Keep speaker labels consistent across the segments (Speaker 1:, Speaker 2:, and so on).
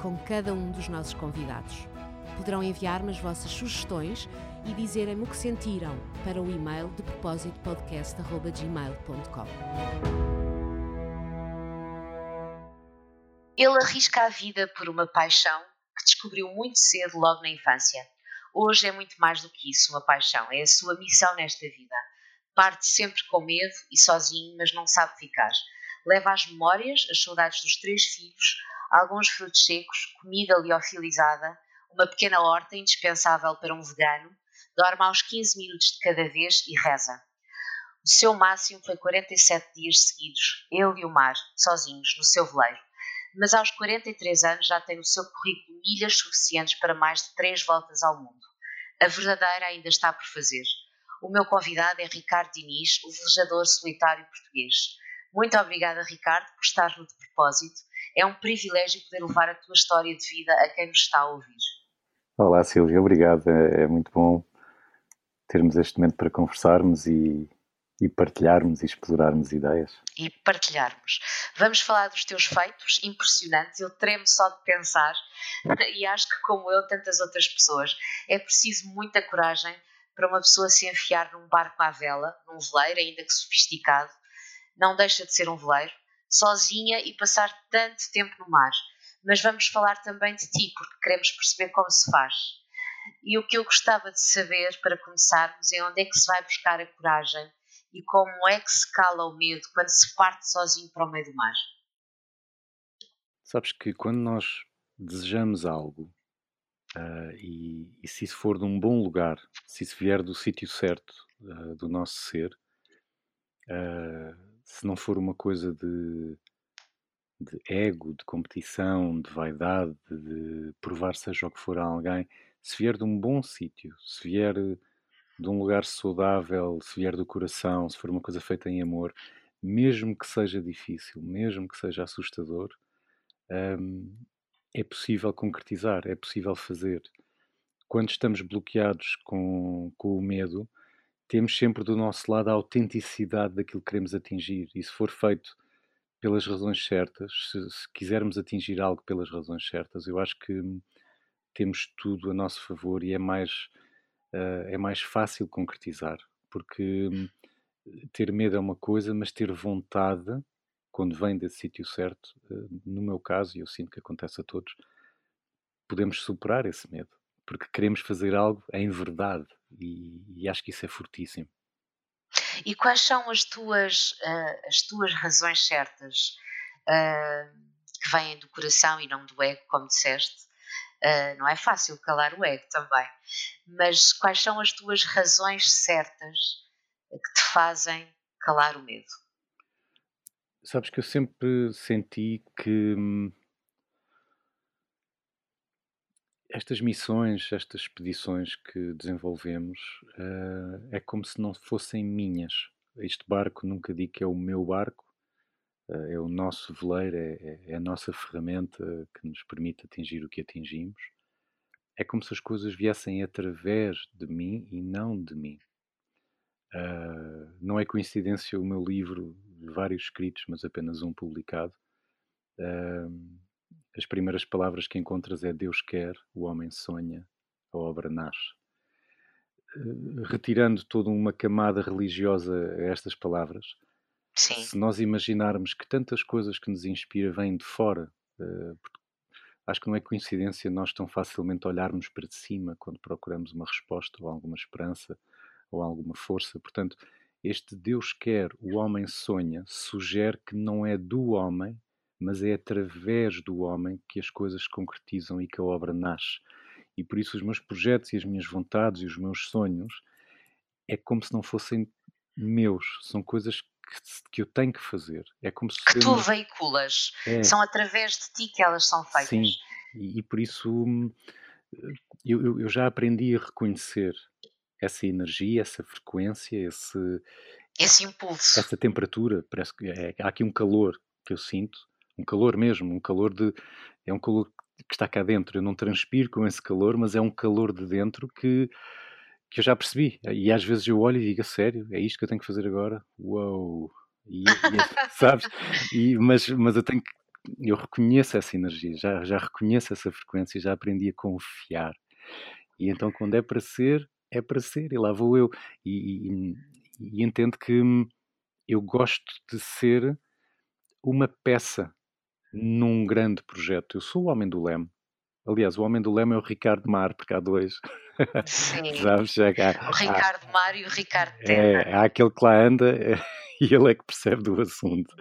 Speaker 1: com cada um dos nossos convidados. Poderão enviar-me as vossas sugestões e dizerem-me o que sentiram para o e-mail de propósito podcast.gmail.com.
Speaker 2: Ele arrisca a vida por uma paixão que descobriu muito cedo, logo na infância. Hoje é muito mais do que isso, uma paixão, é a sua missão nesta vida. Parte sempre com medo e sozinho, mas não sabe ficar. Leva as memórias, as saudades dos três filhos, alguns frutos secos, comida liofilizada, uma pequena horta indispensável para um vegano, dorme aos 15 minutos de cada vez e reza. O seu máximo foi 47 dias seguidos, ele e o mar, sozinhos, no seu veleiro. Mas aos 43 anos já tem no seu currículo milhas suficientes para mais de três voltas ao mundo. A verdadeira ainda está por fazer. O meu convidado é Ricardo Diniz, o velejador solitário português. Muito obrigada, Ricardo, por estar no de propósito. É um privilégio poder levar a tua história de vida a quem nos está a ouvir.
Speaker 3: Olá, Silvia, obrigado. É, é muito bom termos este momento para conversarmos e, e partilharmos e explorarmos ideias.
Speaker 2: E partilharmos. Vamos falar dos teus feitos impressionantes. Eu tremo só de pensar e acho que, como eu, tantas outras pessoas, é preciso muita coragem para uma pessoa se enfiar num barco à vela, num veleiro, ainda que sofisticado. Não deixa de ser um veleiro, sozinha e passar tanto tempo no mar. Mas vamos falar também de ti, porque queremos perceber como se faz. E o que eu gostava de saber, para começarmos, é onde é que se vai buscar a coragem e como é que se cala o medo quando se parte sozinho para o meio do mar.
Speaker 3: Sabes que quando nós desejamos algo, uh, e, e, se isso for de um bom lugar, se isso vier do sítio certo uh, do nosso ser, uh, se não for uma coisa de, de ego, de competição, de vaidade, de provar seja o que for a alguém, se vier de um bom sítio, se vier de um lugar saudável, se vier do coração, se for uma coisa feita em amor, mesmo que seja difícil, mesmo que seja assustador, hum, é possível concretizar, é possível fazer. Quando estamos bloqueados com, com o medo, temos sempre do nosso lado a autenticidade daquilo que queremos atingir. E se for feito pelas razões certas, se, se quisermos atingir algo pelas razões certas, eu acho que temos tudo a nosso favor e é mais, uh, é mais fácil concretizar, porque hum, ter medo é uma coisa, mas ter vontade, quando vem desse sítio certo, uh, no meu caso, e eu sinto que acontece a todos, podemos superar esse medo, porque queremos fazer algo em verdade, e, e acho que isso é fortíssimo.
Speaker 2: E quais são as tuas, uh, as tuas razões certas que vêm do coração e não do ego, como disseste? Uh, não é fácil calar o ego também. Mas quais são as tuas razões certas que te fazem calar o medo?
Speaker 3: Sabes que eu sempre senti que hum, estas missões, estas expedições que desenvolvemos, uh, é como se não fossem minhas. Este barco nunca digo que é o meu barco, eh, é o nosso veleiro, é, é, é, a nossa ferramenta que nos permite atingir o que atingimos. É como se as coisas viessem através de mim e não de mim. Uh, não é coincidência o meu livro, vários escritos, mas apenas um publicado. As primeiras palavras que encontras é Deus quer, o homem sonha, a obra nasce. Uh, retirando toda uma camada religiosa a estas palavras,
Speaker 2: Sim.
Speaker 3: Se nós imaginarmos que tantas coisas que nos inspira vêm de fora, uh, acho que não é coincidência nós tão facilmente olharmos para cima quando procuramos uma resposta ou alguma esperança ou alguma força. Portanto, este Deus quer, o homem sonha, sugere que não é do homem, mas é através do homem que as coisas se concretizam e que a obra nasce. E por isso os meus projetos e as minhas vontades e os meus sonhos é como se não fossem meus, são coisas que, que eu tenho que fazer. É como se
Speaker 2: que tu uma... veiculas. É. São através de ti que elas são feitas.
Speaker 3: Sim. E, e por isso hum, eu, eu, já aprendi a reconhecer essa energia, essa frequência, esse,
Speaker 2: esse impulso,
Speaker 3: essa temperatura. Parece que é, há aqui um calor que eu sinto, um calor mesmo, um calor de. É um calor que está cá dentro. Eu não transpiro com esse calor, mas é um calor de dentro que, que eu já percebi. E às vezes eu olho e digo, sério, é isto que eu tenho que fazer agora? Uou! E, e, sabes? E, mas, mas eu tenho que eu reconheço essa energia, já, já reconheço essa frequência, já aprendi a confiar. E então, quando é para ser, é para ser, e lá vou eu. E, e, e entendo que eu gosto de ser uma peça num grande projeto. Eu sou o Homem do Leme. Aliás, o Homem do Leme é o Ricardo Mar, porque há dois.
Speaker 2: Sim.
Speaker 3: Sabes? Já,
Speaker 2: há, o Ricardo há, Mar e o Ricardo
Speaker 3: Terra. É, há aquele que lá anda. É, e ele é que percebe do assunto.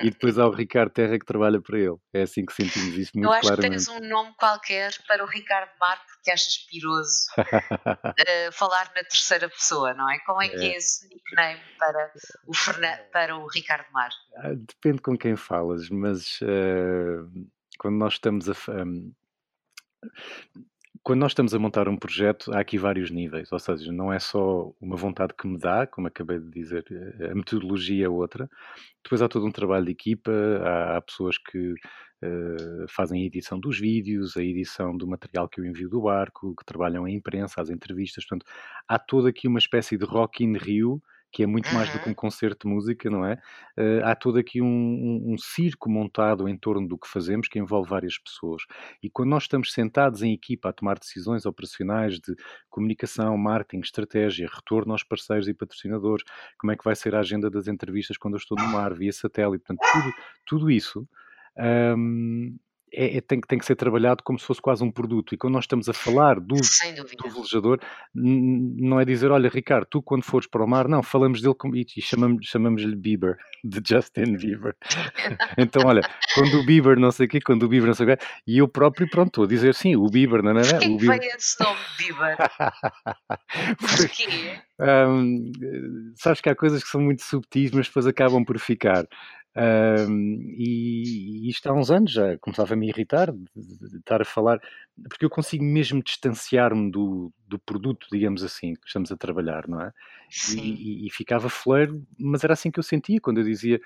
Speaker 3: E depois há o Ricardo Terra que trabalha para ele. É assim que sentimos isso muito
Speaker 2: claramente. Eu acho
Speaker 3: claramente.
Speaker 2: que tens um nome qualquer para o Ricardo Marco que achas piroso uh, falar na terceira pessoa, não é? Como é que é, é esse nickname para o, Fernan para o Ricardo Mar?
Speaker 3: Ah, depende com quem falas, mas uh, quando nós estamos a. Um, quando nós estamos a montar um projeto, há aqui vários níveis, ou seja, não é só uma vontade que me dá, como acabei de dizer, a metodologia é outra. Depois há todo um trabalho de equipa, há, há pessoas que uh, fazem a edição dos vídeos, a edição do material que eu envio do barco, que trabalham em imprensa, as entrevistas. Portanto, há toda aqui uma espécie de Rock in Rio que é muito mais do que um concerto de música, não é? Uh, há todo aqui um, um, um, circo montado em torno do que fazemos que envolve várias pessoas. E quando nós estamos sentados em equipa a tomar decisões operacionais de comunicação, marketing, estratégia, retorno aos parceiros e patrocinadores, como é que vai ser a agenda das entrevistas quando eu estou no mar, via satélite, portanto, tudo, tudo isso. Um, é, é, tem, tem, que ser trabalhado como se fosse quase um produto. E quando nós estamos a falar do, do velejador, não é dizer, olha, Ricardo, tu quando fores para o mar, não, falamos dele como, e chamamos-lhe chamamos Bieber, de Justin Bieber. então, olha, quando o Bieber não sei o quê, quando o Bieber não sei o quê, e eu próprio, pronto, estou a dizer sim, o Bieber, não é?
Speaker 2: Porquê
Speaker 3: o
Speaker 2: Bieber... esse nome, Bieber? Porquê? Um,
Speaker 3: sabes que há coisas que são muito subtis, mas depois acabam por ficar. Um, e, isto há uns anos já começava a me irritar de, de, de estar a falar, porque eu consigo mesmo distanciar-me do, do produto, digamos assim, que estamos a trabalhar, não é? E, e, e, ficava fleiro, mas era assim que eu sentia quando eu dizia: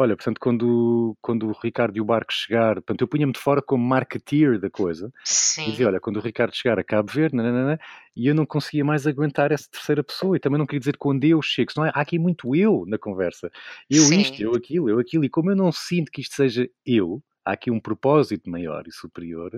Speaker 3: Olha, portanto, quando, quando o Ricardo e o Barco chegar, portanto, eu punha-me de fora como marketeer da coisa.
Speaker 2: Sim.
Speaker 3: E dizia: Olha, quando o Ricardo chegar a Cabo Verde, nananana, e eu não conseguia mais aguentar essa terceira pessoa, e também não queria dizer quando eu chego, senão há aqui muito eu na conversa. Eu Sim. isto, eu aquilo, eu aquilo, e como eu não sinto que isto seja eu, há aqui um propósito maior e superior,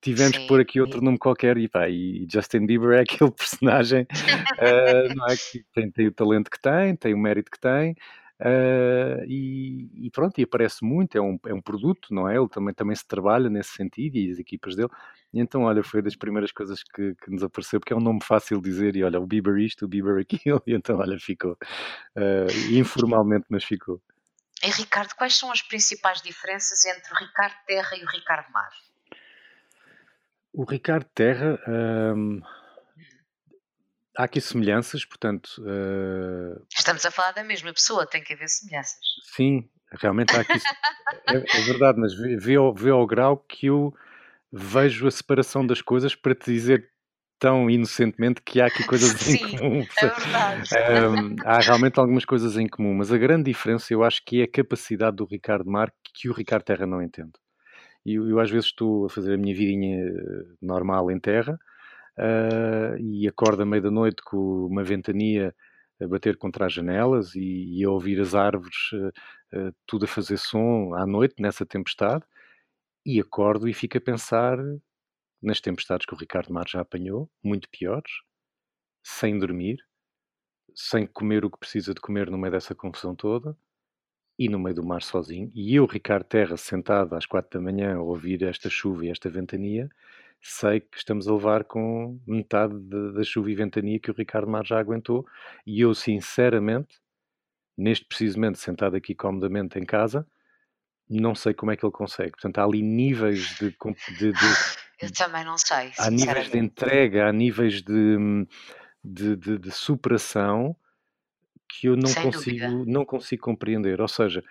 Speaker 3: tivemos Sim. que pôr aqui outro nome qualquer e, pá, e Justin Bieber é aquele personagem uh, não é, que tem, tem, o talento que tem, tem o mérito que tem uh, e, e, pronto, e aparece muito, é um, é um produto, não é? Ele também, também se trabalha nesse sentido e as equipas dele. E então, olha, foi das primeiras coisas que, que nos apareceu, porque é um nome fácil de dizer, e olha, o Bieber isto, o Bieber aquilo, e então, olha, ficou, uh, informalmente, mas ficou.
Speaker 2: E Ricardo, quais são as principais diferenças entre o Ricardo Terra e o Ricardo Mar?
Speaker 3: O Ricardo Terra, hum, há aqui semelhanças, portanto. Uh...
Speaker 2: Estamos a falar da mesma pessoa, tem que haver semelhanças.
Speaker 3: Sim, realmente há aqui. é, é, verdade, mas vê, ao, vê ao grau que eu vejo a separação das coisas para te dizer tão inocentemente que há aqui coisas
Speaker 2: Sim,
Speaker 3: em comum.
Speaker 2: É verdade.
Speaker 3: Um, há realmente algumas coisas em comum, mas a grande diferença eu acho que é a capacidade do Ricardo Mar que o Ricardo Terra não entende. E eu, eu, às vezes estou a fazer a minha vidinha eh, normal em terra uh, e acordo à meia da noite com uma ventania a bater contra as janelas e, e a ouvir as árvores, uh, uh, tudo a fazer som à noite, nessa tempestade, e acordo e fico a pensar nas tempestades que o Ricardo Mar já apanhou, muito piores, sem dormir, sem comer o que precisa de comer no meio dessa confusão toda, e no meio do mar sozinho, e eu, Ricardo Terra, sentado às quatro da manhã a ouvir esta chuva e esta ventania, sei que estamos a levar com metade da chuva e ventania que o Ricardo Mar já aguentou, e eu, sinceramente, neste precisamente sentado aqui comodamente em casa, não sei como é que ele consegue. Portanto, há ali níveis de. de, de
Speaker 2: eu também não sei.
Speaker 3: Há níveis de entrega, há níveis de, de, de, de superação que eu não consigo, não consigo compreender. Ou seja,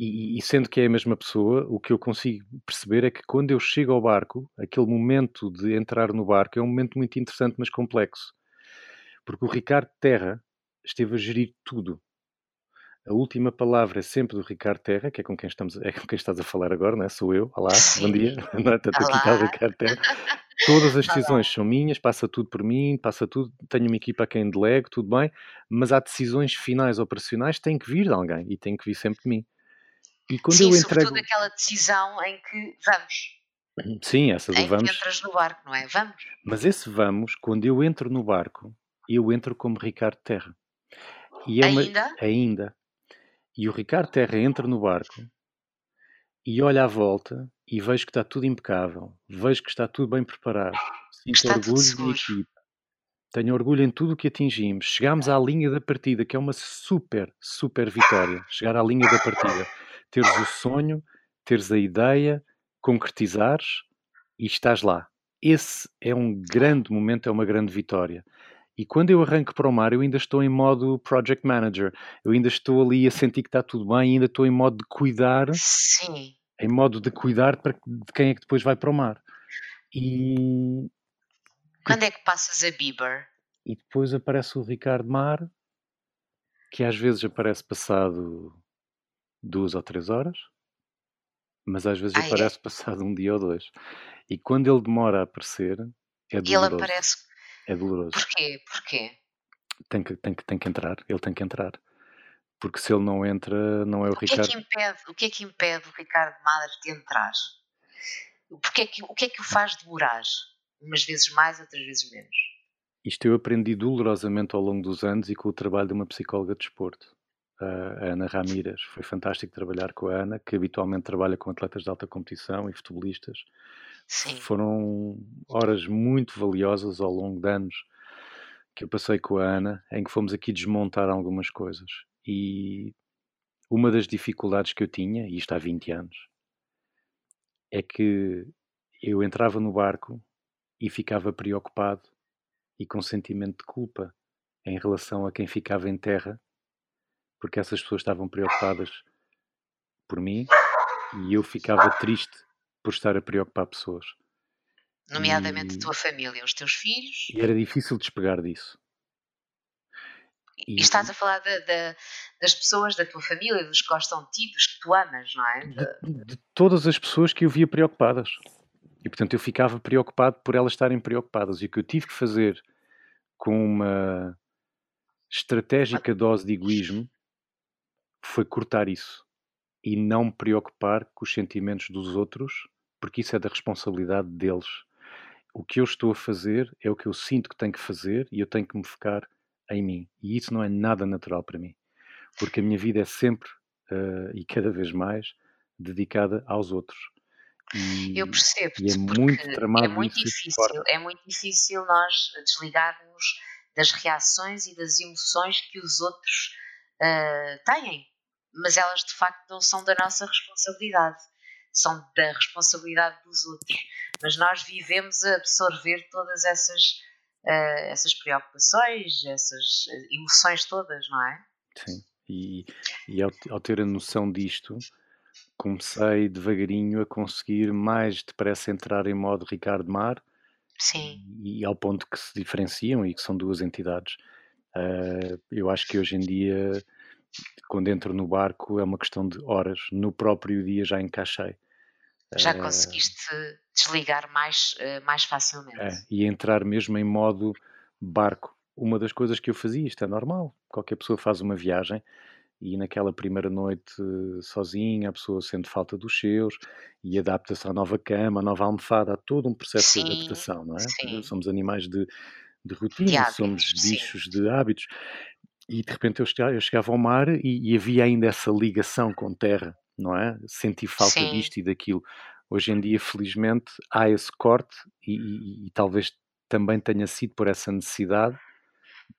Speaker 3: e, e, sendo que é a mesma pessoa, o que eu consigo perceber é que quando eu chego ao barco, aquele momento de entrar no barco é um momento muito interessante, mas complexo. Porque o Ricardo Terra esteve a gerir tudo. A última palavra é sempre do Ricardo Terra, que é com quem, estamos, é com quem estás a falar agora, não é? Sou eu. Olá, Sim. bom dia. É? aqui está o Ricardo Terra. Todas as decisões Olá. são minhas, passa tudo por mim, passa tudo, tenho uma equipa a quem delego, tudo bem, mas há decisões finais operacionais que têm que vir de alguém e têm que vir sempre de mim.
Speaker 2: E quando Sim, eu entrego... sobretudo aquela decisão em que vamos.
Speaker 3: Sim, essa do em vamos.
Speaker 2: Que entras no barco, não é? Vamos.
Speaker 3: Mas esse vamos, quando eu entro no barco, eu entro como Ricardo Terra. E é
Speaker 2: ainda?
Speaker 3: Uma... Ainda. E o Ricardo Terra entra no barco e olha à volta e vejo que está tudo impecável, vejo que está tudo bem preparado. Sinto
Speaker 2: está
Speaker 3: orgulho da equipa. Tenho orgulho em tudo o que atingimos. Chegámos à linha da partida, que é uma super, super vitória. Chegar à linha da partida teres o sonho, teres a ideia, concretizares e estás lá. Esse é um grande momento, é uma grande vitória. E quando eu arranco para o mar, eu ainda estou em modo project manager. Eu ainda estou ali a sentir que está tudo bem, ainda estou em modo de cuidar.
Speaker 2: Sim.
Speaker 3: Em modo de cuidar para de quem é que depois vai para o mar. E.
Speaker 2: Quando é que passas a Bieber?
Speaker 3: E depois aparece o Ricardo Mar, que às vezes aparece passado duas ou três horas, mas às vezes ah, aparece é? passado um dia ou dois. E quando ele demora a aparecer, é doloroso.
Speaker 2: Ele aparece.
Speaker 3: É doloroso.
Speaker 2: Porquê? Porquê?
Speaker 3: Tem que, tem, que, tem que entrar, ele tem que entrar. Porque se ele não entra, não é o, o Ricardo.
Speaker 2: Que é que impede, o que é que impede o Ricardo Madre de entrar? Porque é que, o que é que o faz demorar? Umas vezes mais, outras vezes menos.
Speaker 3: Isto eu aprendi dolorosamente ao longo dos anos e com o trabalho de uma psicóloga de desporto a Ana Ramírez. Foi fantástico trabalhar com a Ana, que habitualmente trabalha com atletas de alta competição e futebolistas.
Speaker 2: Sim.
Speaker 3: Foram horas muito valiosas ao longo de anos que eu passei com a Ana, em que fomos aqui desmontar algumas coisas. E uma das dificuldades que eu tinha, e isto há 20 anos, é que eu entrava no barco e ficava preocupado e com sentimento de culpa em relação a quem ficava em terra porque essas pessoas estavam preocupadas por mim e eu ficava triste por estar a preocupar pessoas.
Speaker 2: Nomeadamente e... a tua família, os teus filhos.
Speaker 3: E era difícil despegar disso.
Speaker 2: E, e estás a falar de, de, das pessoas da tua família, dos que gostam de ti, dos que tu amas, não é?
Speaker 3: De, de todas as pessoas que eu via preocupadas. E portanto eu ficava preocupado por elas estarem preocupadas. E o que eu tive que fazer com uma estratégica dose de egoísmo foi cortar isso e não me preocupar com os sentimentos dos outros, porque isso é da responsabilidade deles. O que eu estou a fazer é o que eu sinto que tenho que fazer e eu tenho que me focar em mim. E isso não é nada natural para mim, porque a minha vida é sempre uh, e cada vez mais dedicada aos outros.
Speaker 2: E, eu percebo, e é muito tramado é muito difícil, é muito difícil nós desligarmos das reações e das emoções que os outros uh, têm, mas elas de facto não são da nossa responsabilidade, são da responsabilidade dos outros. Mas nós vivemos a absorver todas essas, uh, essas preocupações, essas eh, emoções todas, não é?
Speaker 3: Sim, e, e ao, ao ter a noção disto, comecei devagarinho a conseguir mais depressa entrar em modo Ricardo Mar.
Speaker 2: Sim.
Speaker 3: E, e ao ponto que se diferenciam e que são duas entidades. Uh, eu acho que hoje em dia quando entro no barco é uma questão de horas. No próprio dia já encaixei.
Speaker 2: Já uh, conseguiste desligar mais, uh, mais facilmente.
Speaker 3: É, e entrar mesmo em modo barco. Uma das coisas que eu fazia, isto é normal, qualquer pessoa faz uma viagem e naquela primeira noite sozinha, a pessoa sente falta dos seus e adapta-se à nova cama, à nova almofada, há todo um processo sim, de adaptação, não é? Sim. Somos animais de, de rotina, de hábitos, somos bichos sim. de hábitos e de repente eu chegava, eu chegava ao mar e, e, havia ainda essa ligação com terra, não é? Senti falta Sim. disto e daquilo. Hoje em dia, felizmente, há esse corte e, e, e talvez também tenha sido por essa necessidade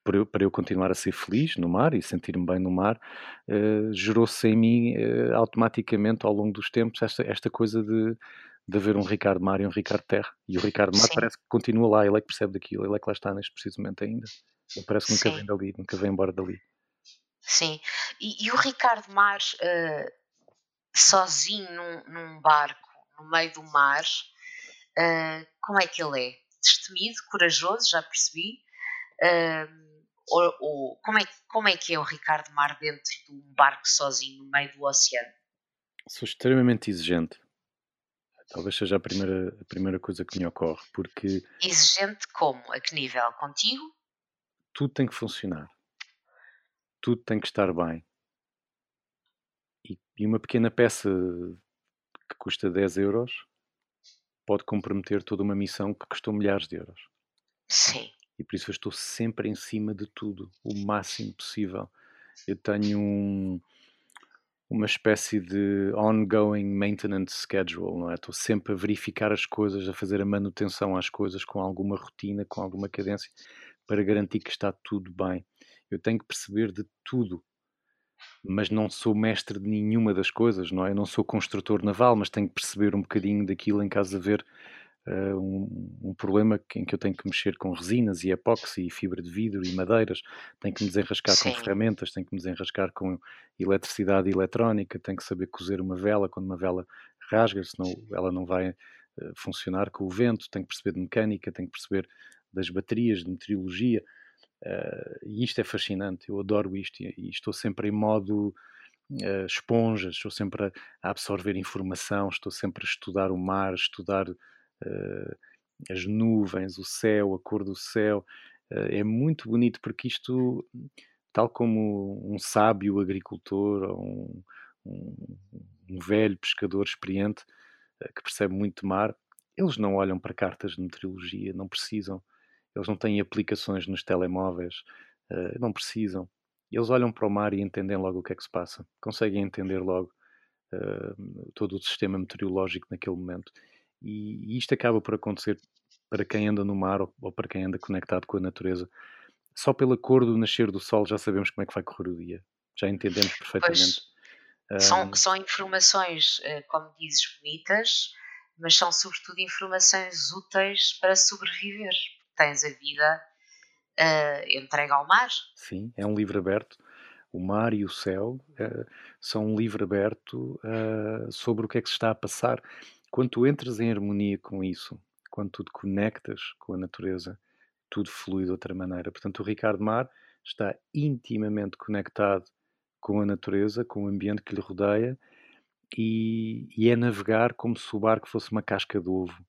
Speaker 3: para eu, para eu continuar a ser feliz no mar e sentir-me bem no mar, uh, gerou-se em mim uh, automaticamente ao longo dos tempos esta, esta coisa de, de haver um Ricardo Mar e um Ricardo Terra. E o Ricardo Mar Sim. parece que continua lá, ele é que percebe daquilo, ele é que lá está neste preciso momento ainda. Parece que nunca Sim. vem dali, nunca vem embora dali.
Speaker 2: Sim. E, e o Ricardo Mar uh, sozinho num, num, barco no meio do mar, uh, como é que ele é? Destemido, corajoso, já percebi. Uh, ou, ou, como, é, como é que é o Ricardo Mar dentro de um barco sozinho no meio do oceano?
Speaker 3: Sou extremamente exigente. Talvez seja a primeira, a primeira coisa que me ocorre, porque.
Speaker 2: Exigente como? A que nível? Contigo?
Speaker 3: Tudo tem que funcionar. Tudo tem que estar bem. E, e uma pequena peça que custa 10 euros pode comprometer toda uma missão que custou milhares de euros.
Speaker 2: Sim.
Speaker 3: E por isso eu estou sempre em cima de tudo, o máximo possível. Eu tenho um uma espécie de ongoing maintenance schedule, não é? Estou sempre a verificar as coisas, a fazer a manutenção às coisas com alguma rotina, com alguma cadência, para garantir que está tudo bem. Eu tenho que perceber de tudo, mas não sou mestre de nenhuma das coisas, não é? Eu não sou construtor naval, mas tenho que perceber um bocadinho daquilo em caso de haver uh, um, um, problema em que eu tenho que mexer com resinas e epóxi e fibra de vidro e madeiras, tenho que me desenrascar Sim. com ferramentas, tenho que me desenrascar com eletricidade e eletrónica, tenho que saber cozer uma vela quando uma vela rasga, senão ela não vai uh, funcionar com o vento, tenho que perceber de mecânica, tenho que perceber das baterias, de meteorologia, uh, e isto é fascinante, eu adoro isto e, e estou sempre em modo uh, esponja, estou sempre a, a, absorver informação, estou sempre a estudar o mar, estudar uh, as nuvens, o céu, a cor do céu. É muito bonito porque isto, tal como um sábio agricultor ou um, um, um velho pescador experiente que percebe muito mar, eles não olham para cartas de meteorologia, não precisam. Eles não têm aplicações nos telemóveis, não precisam. Eles olham para o mar e entendem logo o que é que se passa. Conseguem entender logo todo o sistema meteorológico naquele momento. E, isto acaba por acontecer para quem anda no mar ou, ou para quem anda conectado com a natureza. Só pela cor do nascer do sol já sabemos como é que vai correr o dia. Já entendemos perfeitamente.
Speaker 2: Pois, são, são informações, eh, como dizes, bonitas, mas são sobretudo informações úteis para sobreviver. Tens a vida uh, entregue ao mar.
Speaker 3: Sim, é um livro aberto. O mar e o céu uh, são um livro aberto uh, sobre o que é que se está a passar quando tu entras em harmonia com isso, quando tu te conectas com a natureza, tudo flui de outra maneira. Portanto, o Ricardo Mar está intimamente conectado com a natureza, com o ambiente que lhe rodeia e, e, é navegar como se o barco fosse uma casca de ovo.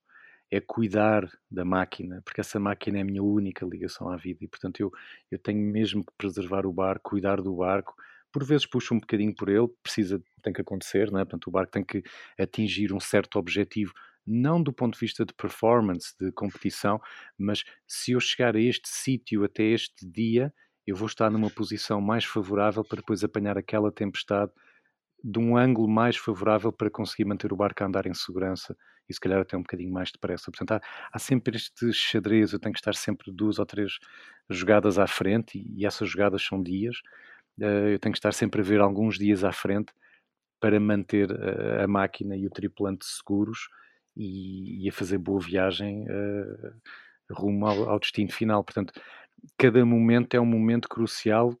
Speaker 3: É cuidar da máquina, porque essa máquina é a minha única ligação à vida e, portanto, eu, eu tenho mesmo que preservar o barco, cuidar do barco, por vezes puxa um bocadinho por ele, precisa, tem que acontecer, não é? Portanto, o barco tem que atingir um certo objetivo, não do ponto de vista de performance, de competição, mas se eu chegar a este sítio até este dia, eu vou estar numa posição mais favorável para depois apanhar aquela tempestade de um ângulo mais favorável para conseguir manter o barco a andar em segurança e se calhar até um bocadinho mais depressa. Portanto, há, há sempre este xadrez, eu tenho que estar sempre duas ou três jogadas à frente e, e essas jogadas são dias eh, eu tenho que estar sempre a ver alguns dias à frente para manter a, máquina e o tripulante seguros e, e a fazer boa viagem uh, rumo ao, ao, destino final. Portanto, cada momento é um momento crucial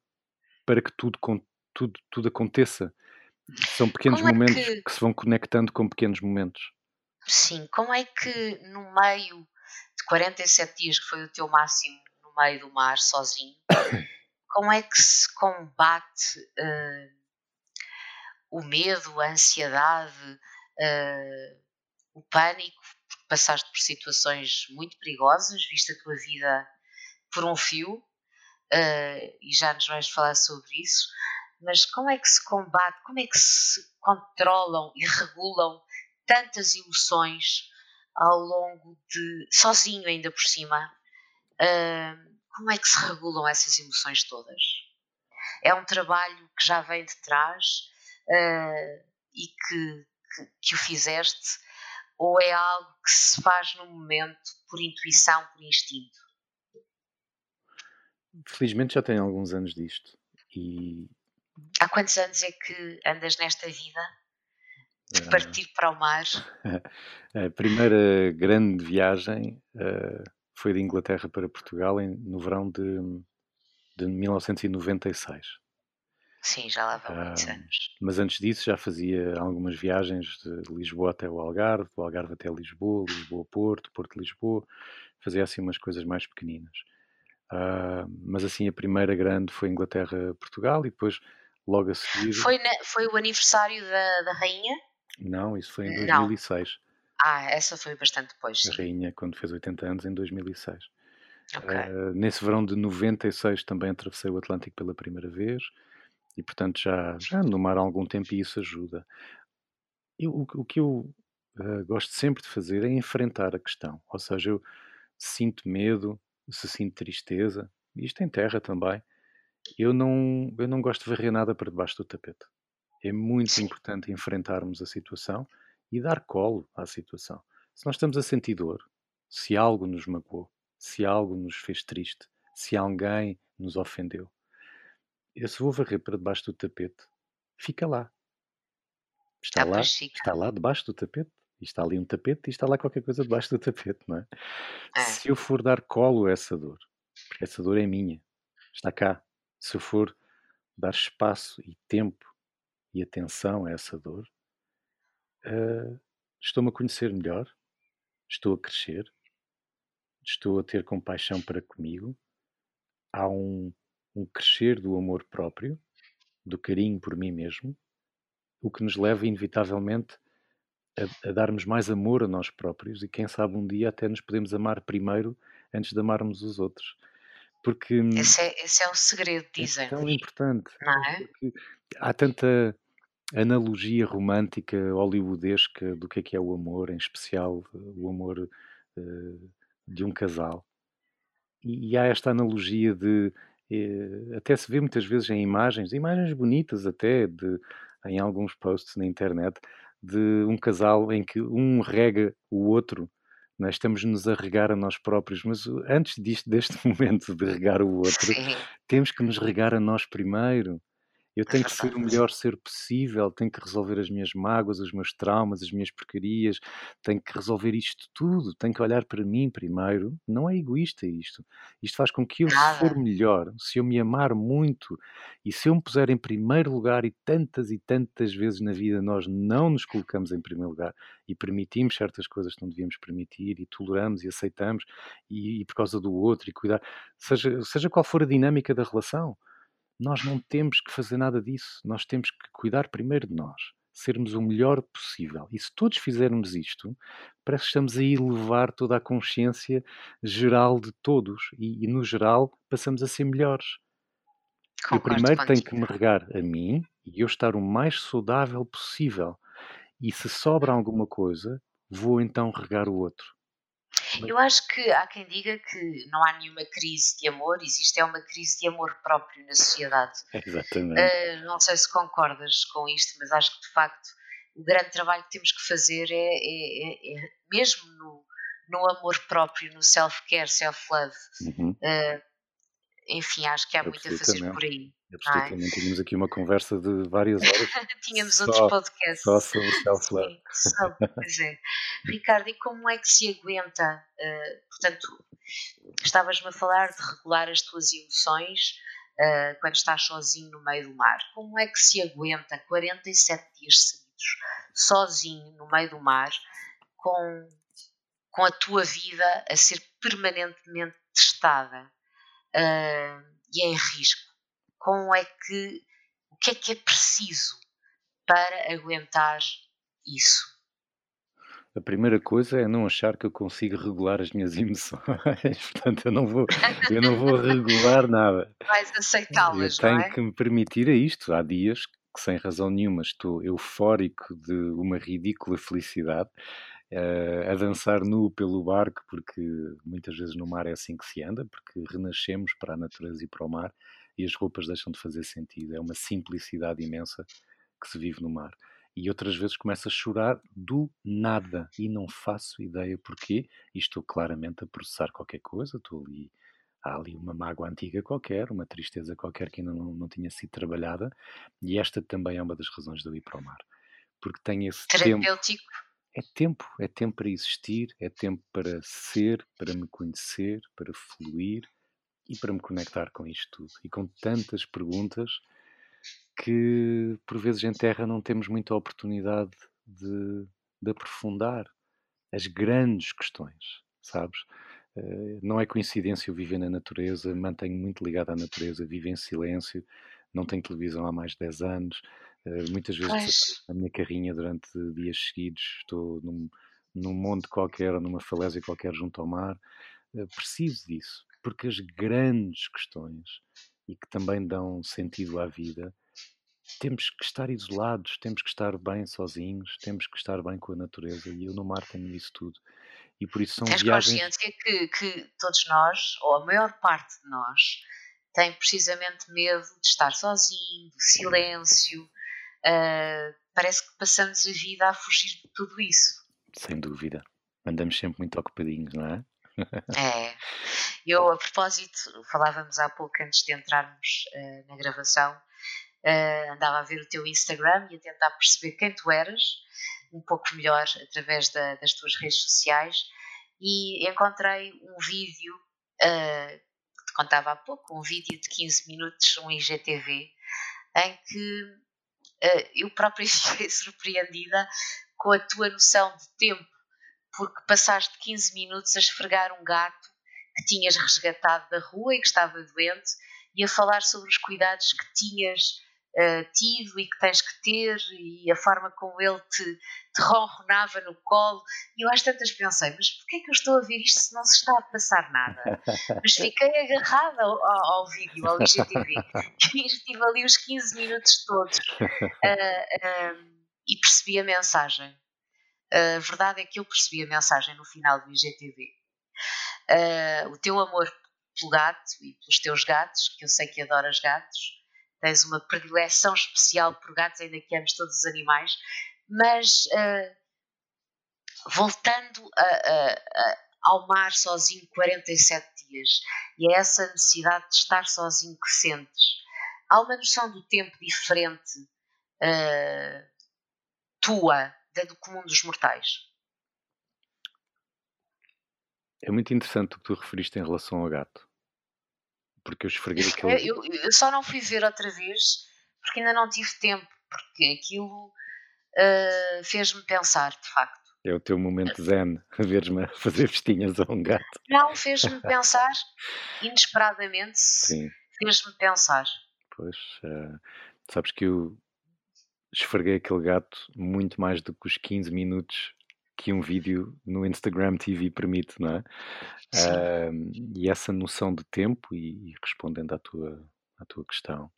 Speaker 3: para que tudo, tudo, tudo aconteça. São pequenos é momentos que... que se vão conectando com pequenos momentos.
Speaker 2: Sim, como é que no meio de 47 dias, que foi o teu máximo no meio do mar, sozinho, como é que se combate uh, o medo, a ansiedade, uh, o pânico, porque passaste por situações muito perigosas, viste a tua vida por um fio, uh, e já nos vais falar sobre isso, mas como é que se combate, como é que se controlam e regulam tantas emoções ao longo de. sozinho ainda por cima? Uh, como é que se regulam essas emoções todas? É um trabalho que já vem de trás uh, e que, que, que o fizeste, ou é algo que se faz no momento por intuição, por instinto?
Speaker 3: Felizmente já tenho alguns anos disto. E...
Speaker 2: Há quantos anos é que andas nesta vida? De ah. partir para o mar?
Speaker 3: A primeira grande viagem uh, foi de Inglaterra para Portugal em, no verão de, de 1996.
Speaker 2: Sim, já lá vão muitos anos.
Speaker 3: Mas antes disso já fazia algumas viagens de Lisboa até o Algarve, do Algarve até Lisboa, Lisboa-Porto, Porto-Lisboa. Fazia assim umas coisas mais pequeninas. Uh, mas assim a primeira grande foi Inglaterra-Portugal e depois logo a seguir...
Speaker 2: Foi, na, foi o aniversário da, da rainha?
Speaker 3: Não, isso foi em 2006. Não.
Speaker 2: Ah, essa foi bastante depois. Sim.
Speaker 3: A rainha quando fez 80 anos em 2006. Okay. Uh, nesse verão de 96 também atravessei o Atlântico pela primeira vez e portanto já, já no mar há algum tempo e isso ajuda. Eu, o, o, que eu uh, gosto sempre de fazer é enfrentar a questão, ou seja, eu sinto medo, se sinto tristeza, isto em terra também, eu não, eu não gosto de varrer nada para debaixo do tapete. É muito importante enfrentarmos a situação e dar colo à situação. Se nós estamos a sentir dor, se algo nos magoou, se algo nos fez triste, se alguém nos ofendeu, eu se vou varrer para debaixo do tapete, fica lá. Está ah, lá, está lá debaixo do tapete. E está ali um tapete e está lá qualquer coisa debaixo do tapete, não é? é? Se eu for dar colo a essa dor, porque essa dor é minha, está cá. Se for dar espaço e tempo e atenção a essa dor, uh, estou-me a conhecer melhor, estou a crescer, estou a ter compaixão para comigo, há um um crescer do amor próprio, do carinho por mim mesmo, o que nos leva inevitavelmente a, a, darmos mais amor a nós próprios e quem sabe um dia até nos podemos amar primeiro antes de amarmos os outros. Porque
Speaker 2: hum, esse é, esse é o segredo, é dizem.
Speaker 3: É tão importante.
Speaker 2: Não é?
Speaker 3: há tanta analogia romântica hollywoodesca do que é que é o amor, em especial o amor uh, de um casal. E, e há esta analogia de até se vê muitas vezes em imagens, imagens bonitas até, de, em alguns posts na internet, de um casal em que um rega o outro. Nós estamos-nos a regar a nós próprios, mas antes disto, deste momento de regar o outro, Sim. temos que nos regar a nós primeiro. Eu tenho que ser o melhor ser possível, tenho que resolver as minhas mágoas, os meus traumas, as minhas porcarias, tenho que resolver isto tudo, tenho que olhar para mim primeiro. Não é egoísta isto. Isto faz com que eu, se for melhor, se eu me amar muito e se eu me puser em primeiro lugar, e tantas e tantas vezes na vida nós não nos colocamos em primeiro lugar e permitimos certas coisas que não devíamos permitir e toleramos e aceitamos e, e por causa do outro e cuidar, seja, seja qual for a dinâmica da relação nós não temos que fazer nada disso. Nós temos que cuidar primeiro de nós, sermos o melhor possível. E se todos fizermos isto, parece que estamos a elevar toda a consciência geral de todos. E, e no geral, passamos a ser melhores. Eu primeiro tenho que me regar a mim e eu estar o mais saudável possível. E se sobra alguma coisa, vou então regar o outro.
Speaker 2: Eu acho que há quem diga que não há nenhuma crise de amor, existe é uma crise de amor próprio na sociedade.
Speaker 3: Exatamente. Uh,
Speaker 2: não sei se concordas com isto, mas acho que de facto o grande trabalho que temos que fazer é, é, é, é mesmo no, no amor próprio, no self-care, self-love. Uhum. Uh, enfim, acho que há muito a fazer por aí.
Speaker 3: Absolutamente. É? Tínhamos aqui uma conversa de várias horas.
Speaker 2: Tínhamos só, outros podcasts.
Speaker 3: Só sobre self-love.
Speaker 2: É. Ricardo, e como é que se aguenta? Uh, portanto, estavas-me a falar de regular as tuas emoções uh, quando estás sozinho no meio do mar. Como é que se aguenta 47 dias seguidos, sozinho no meio do mar, com, com a tua vida a ser permanentemente testada? uh, e em risco. Como é que, o que é que é preciso para aguentar isso?
Speaker 3: A primeira coisa é não achar que eu consigo regular as minhas emoções. Portanto, eu não vou, eu não vou regular nada.
Speaker 2: Vais aceitá-las.
Speaker 3: Tenho
Speaker 2: é?
Speaker 3: que me permitir a isto. Há dias que, sem razão nenhuma, estou eufórico de uma ridícula felicidade uh, a dançar nu pelo barco, porque muitas vezes no mar é assim que se anda, porque renascemos para a natureza e para o mar e as roupas deixam de fazer sentido. É uma simplicidade imensa que se vive no mar. E outras vezes começo a chorar do nada e não faço ideia porquê. E estou claramente a processar qualquer coisa, estou ali há ali uma mágoa antiga qualquer, uma tristeza qualquer que ainda não, não tinha sido trabalhada, e esta também é uma das razões de eu ir para o mar. Porque tem esse
Speaker 2: Terapêutico.
Speaker 3: tempo é tempo, é tempo para existir, é tempo para ser, para me conhecer, para fluir e para me conectar com isto tudo. E com tantas perguntas, que por vezes em terra não temos muita oportunidade de, de aprofundar as grandes questões, sabes? Uh, não é coincidência eu viver na natureza, mantenho muito ligado à natureza, vivo em silêncio, não tenho televisão há mais de 10 anos, uh, muitas vezes na minha carrinha durante dias seguidos, estou num, num monte qualquer ou numa falésia qualquer junto ao mar, uh, preciso disso, porque as grandes questões e que também dão sentido à vida, temos que estar isolados, temos que estar bem sozinhos, temos que estar bem com a natureza e eu no mar tenho isso tudo. E por isso são
Speaker 2: Tens
Speaker 3: viagens...
Speaker 2: consciência que, que todos nós, ou a maior parte de nós, tem precisamente medo de estar sozinho, do silêncio. Uh, parece que passamos a vida a fugir de tudo isso.
Speaker 3: Sem dúvida. Andamos sempre muito ocupadinhos, não é?
Speaker 2: É. Eu, a propósito, falávamos há pouco antes de entrarmos uh, na gravação, uh, andava a ver o teu Instagram e a tentar perceber quem tu eras, um pouco melhor através da, das tuas redes sociais, e encontrei um vídeo, uh, que te contava há pouco, um vídeo de 15 minutos, um IGTV, em que eu própria fiquei surpreendida com a tua noção de tempo porque passaste 15 minutos a esfregar um gato que tinhas resgatado da rua e que estava doente e a falar sobre os cuidados que tinhas uh, tido e que tens que ter e a forma como ele te, te ronronava no colo. E eu às tantas pensei, mas porquê é que eu estou a ver isto se não se está a passar nada? Mas fiquei agarrada ao, ao, ao vídeo, ao IGTV, e estive ali os 15 minutos todos uh, uh, e percebi a mensagem a verdade é que eu percebi a mensagem no final do IGTV. Uh, o teu amor pelo gato e pelos teus gatos, que eu sei que adoras gatos, tens uma predileção especial por gatos, ainda que ames todos os animais, mas uh, voltando a, a, a, ao mar sozinho 47 dias e é essa necessidade de estar sozinho que sentes, há uma noção do tempo diferente uh, tua da do comum dos mortais.
Speaker 3: É muito interessante o que tu referiste em relação ao gato. Porque eu esfreguei aquele.
Speaker 2: Eu, eu só não fui ver outra vez porque ainda não tive tempo, porque aquilo uh, fez-me pensar, de facto.
Speaker 3: É o teu momento zen, a veres-me fazer festinhas a um gato.
Speaker 2: Não, fez-me pensar, inesperadamente, fez-me pensar.
Speaker 3: Pois, uh, sabes que eu esfreguei aquele gato muito mais do que os 15 minutos que um vídeo no Instagram TV permite, não é? Uh, e essa noção de tempo, e, e, respondendo à tua, à tua questão,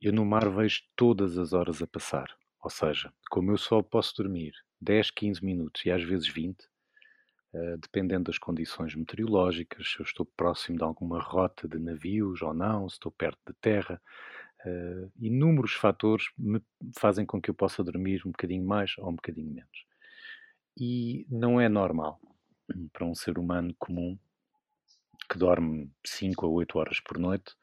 Speaker 3: eu no mar vejo todas as horas a passar. Ou seja, como eu só posso dormir 10, 15 minutos e às vezes 20, uh, dependendo das condições meteorológicas, se eu estou próximo de alguma rota de navios ou não, se estou perto de terra, Uh, inúmeros fatores me fazem com que eu possa dormir um bocadinho mais ou um bocadinho menos. E não é normal para um ser humano comum que dorme 5 a 8 horas por noite,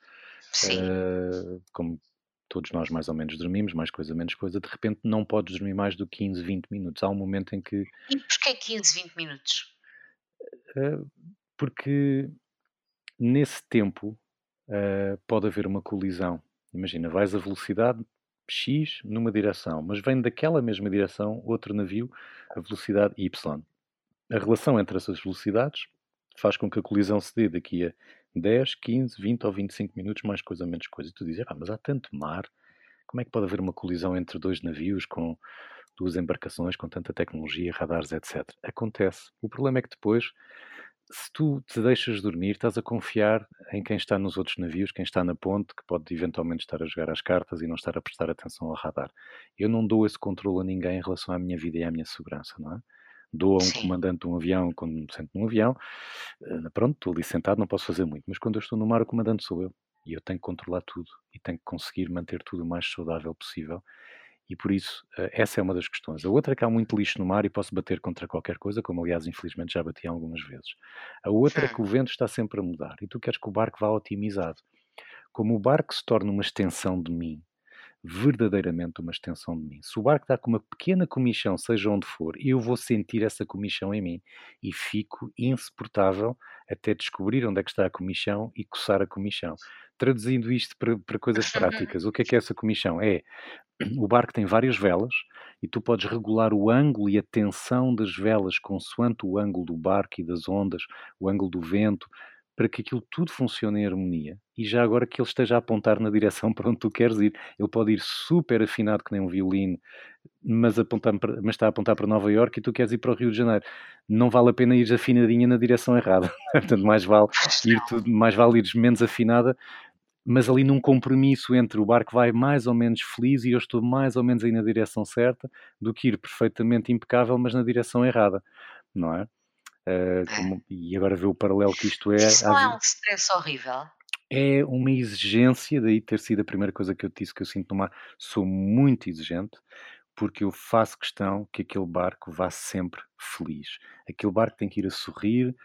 Speaker 3: uh, como todos nós mais ou menos dormimos, mais coisa, menos coisa, de repente não podes dormir mais do que 15, 20 minutos. Há um momento em que.
Speaker 2: E porquê 15, 20 minutos?
Speaker 3: Uh, porque nesse tempo pode haver uma colisão Imagina, vais a velocidade X numa direção, mas vem daquela mesma direção outro navio a velocidade Y. A relação entre essas velocidades faz com que a colisão se dê daqui a 10, 15, 20 ou 25 minutos, mais coisa, menos coisa. E tu dizes, ah, mas há tanto mar, como é que pode haver uma colisão entre dois navios com duas embarcações, com tanta tecnologia, radares, etc. Acontece. O problema é que depois se tu te deixas dormir, estás a confiar em quem está nos outros navios, quem está na ponte, que pode eventualmente estar a jogar as cartas e não estar a prestar atenção ao radar. Eu não dou esse controle a ninguém em relação à minha vida e à minha segurança, não é? Dou a um Sim. comandante de um avião quando me sento num avião, eh, pronto, estou ali sentado, não posso fazer muito, mas quando eu estou no mar, o comandante sou eu. E eu tenho que controlar tudo e tenho que conseguir manter tudo o mais saudável possível e por isso eh, essa é uma das questões. A outra é que há muito lixo no mar e posso bater contra qualquer coisa, como aliás infelizmente já bati algumas vezes. A outra é que o vento está sempre a mudar e tu queres que o barco vá otimizado. Como o barco se torna uma extensão de mim, verdadeiramente uma extensão de mim. Se o barco está com uma pequena comichão, seja onde for, eu vou sentir essa comichão em mim e fico insuportável até descobrir onde é que está a comichão e coçar a comichão. Traduzindo isto para, para coisas práticas, o que é que é essa comissão? É o barco tem várias velas e tu podes regular o ângulo e a tensão das velas consoante o ângulo do barco e das ondas, o ângulo do vento, para que aquilo tudo funcione em harmonia e já agora que ele esteja a apontar na direção para onde tu queres ir. Ele pode ir super afinado que nem um violino, mas, apontar mas está a apontar para Nova Iorque e tu queres ir para o Rio de Janeiro. Não vale a pena ir afinadinha na direção errada. Portanto, mais vale ir tudo, mais vale ir menos afinada, mas ali num compromisso entre o barco vai mais ou menos feliz e eu estou mais ou menos aí na direção certa, do que ir perfeitamente impecável, mas na direção errada, não é? Uh, como, e agora ver o paralelo que isto é.
Speaker 2: Isso não é um stress horrível?
Speaker 3: É uma exigência, daí ter sido a primeira coisa que eu disse que eu sinto no mar. Sou muito exigente, porque eu faço questão que aquele barco vá sempre feliz. Aquele barco tem que ir a sorrir,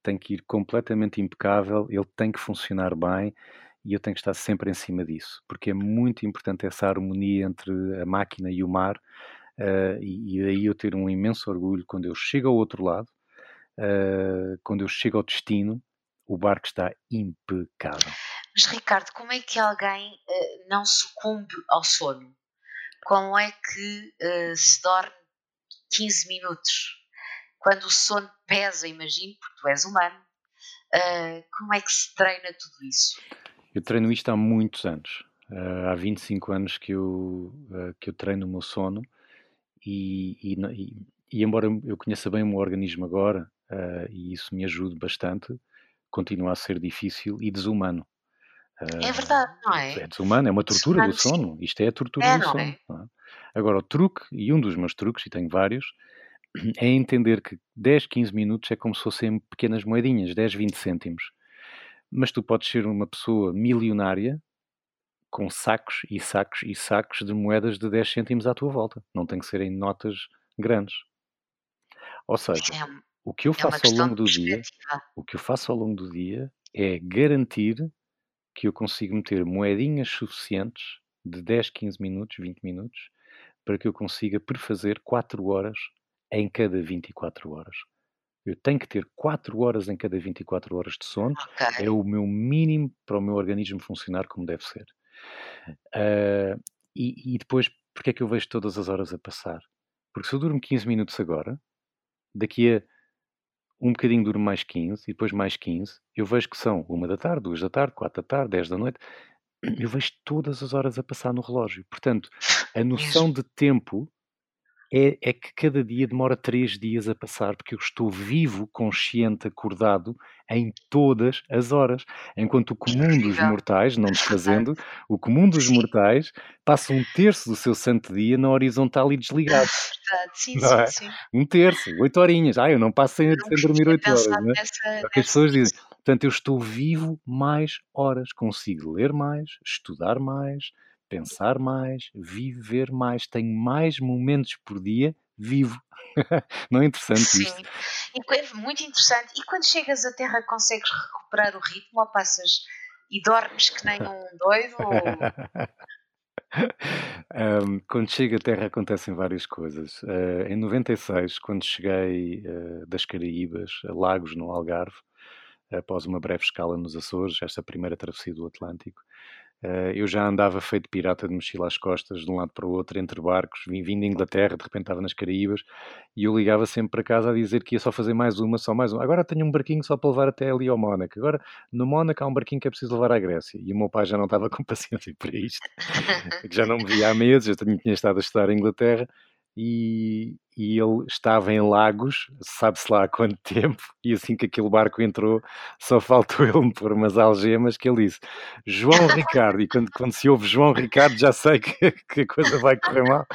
Speaker 3: tem que ir completamente impecável, ele tem que funcionar bem e eu tenho que estar sempre em cima disso, porque é muito importante essa harmonia entre a máquina e o mar. Uh, e, e daí eu ter um imenso orgulho quando eu chego ao outro lado uh, quando eu chego ao destino, o barco está impecável.
Speaker 2: Mas Ricardo, como é que alguém uh, não sucumbe ao sono? Como é que se dorme 15 minutos? Quando o sono pesa, imagino, porque tu és humano, como é que se treina tudo isso?
Speaker 3: Eu treino isto há muitos anos. há 25 anos que eu, que eu treino o meu sono e, e, e, embora eu conheça bem o meu organismo agora, uh, e isso me ajude bastante, continua a ser difícil e desumano.
Speaker 2: Uh, é verdade, não é? É
Speaker 3: desumano, é uma tortura desumano, do sono. Sim. Isto é a tortura é, do sono. É? É? Agora, o truque, e um dos meus truques, e tenho vários, é entender que 10, 15 minutos é como se fossem pequenas moedinhas, 10, 20 cêntimos. Mas tu podes ser uma pessoa milionária com sacos e sacos e sacos de moedas de 10 cêntimos à tua volta. Não tem que ser em notas grandes. Ou seja, é o que eu é faço ao longo do dia, o que eu faço ao longo do dia é garantir que eu consigo meter moedinhas suficientes de 10, 15 minutos, 20 minutos, para que eu consiga prefazer 4 horas em cada 24 horas. Eu tenho que ter 4 horas em cada 24 horas de sono. Okay. É o meu mínimo para o meu organismo funcionar como deve ser. Uh, e, e, depois, porque é que eu vejo todas as horas a passar? Porque se eu durmo 15 minutos agora, daqui a um bocadinho durmo mais 15 e depois mais 15, eu vejo que são uma da tarde, duas da tarde, quatro da tarde, dez da noite, eu vejo todas as horas a passar no relógio. Portanto, a noção de tempo é, é, que cada dia demora três dias a passar, porque eu estou vivo, consciente, acordado em todas as horas. Enquanto o comum dos mortais, não desfazendo, o comum dos mortais passa um terço do seu santo dia na horizontal e desligado.
Speaker 2: Verdade, sim, sim,
Speaker 3: é?
Speaker 2: sim.
Speaker 3: Um terço, oito horinhas. Ah, eu não passo sem, sem dormir oito horas. Né? Nessa, as pessoas dizem, portanto, eu estou vivo mais horas, consigo ler mais, estudar mais, pensar mais, viver mais, tenho mais momentos por dia vivo. Não é interessante Sim. isto?
Speaker 2: É muito interessante. E quando chegas à Terra consegues recuperar o ritmo ou passas e dormes que nem um doido? Ou...
Speaker 3: um, quando chego à Terra acontecem várias coisas. Uh, em 96, quando cheguei uh, das Caraíbas a Lagos, no Algarve, após uma breve escala nos Açores, esta primeira travessia do Atlântico, eu já andava feito pirata de mochila às costas, de um lado para o outro, entre barcos, vim vindo de Inglaterra, de repente estava nas Caraíbas, e eu ligava sempre para casa a dizer que ia só fazer mais uma, só mais uma. Agora tenho um barquinho só para levar até ali ao Mónaco. Agora, no Mónaco há um barquinho que é preciso levar à Grécia. E o meu pai já não estava com paciência para isto, que já não me via há meses, eu tinha estado a estudar em Inglaterra, e, e ele estava em Lagos, sabe-se lá há quanto tempo, e assim que aquele barco entrou, só faltou ele me pôr umas algemas que ele disse, João Ricardo, e quando, quando se ouve João Ricardo já sei que, que a coisa vai correr mal.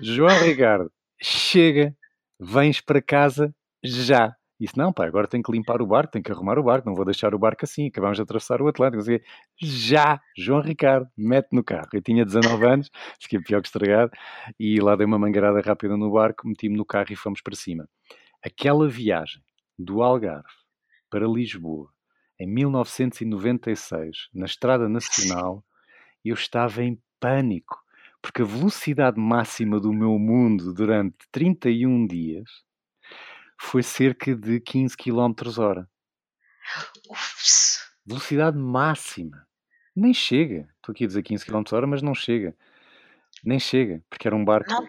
Speaker 3: João Ricardo, chega, vens para casa já. Disse, não, pá, agora tenho que limpar o barco, tenho que arrumar o barco, não vou deixar o barco assim, acabamos de atravessar o Atlântico. Disse, já, João Ricardo, mete no carro. Eu tinha 19 anos, fiquei pior que estragado, e lá dei uma mangarada rápida no barco, meti-me no carro e fomos para cima. Aquela viagem do Algarve para Lisboa, em 1996, na Estrada Nacional, eu estava em pânico, porque a velocidade máxima do meu mundo durante 31 dias foi cerca de 15 km hora. Ups. Velocidade máxima. Nem chega. Estou aqui a dizer 15 km hora, mas não chega. Nem chega, porque era um barco.
Speaker 2: Não.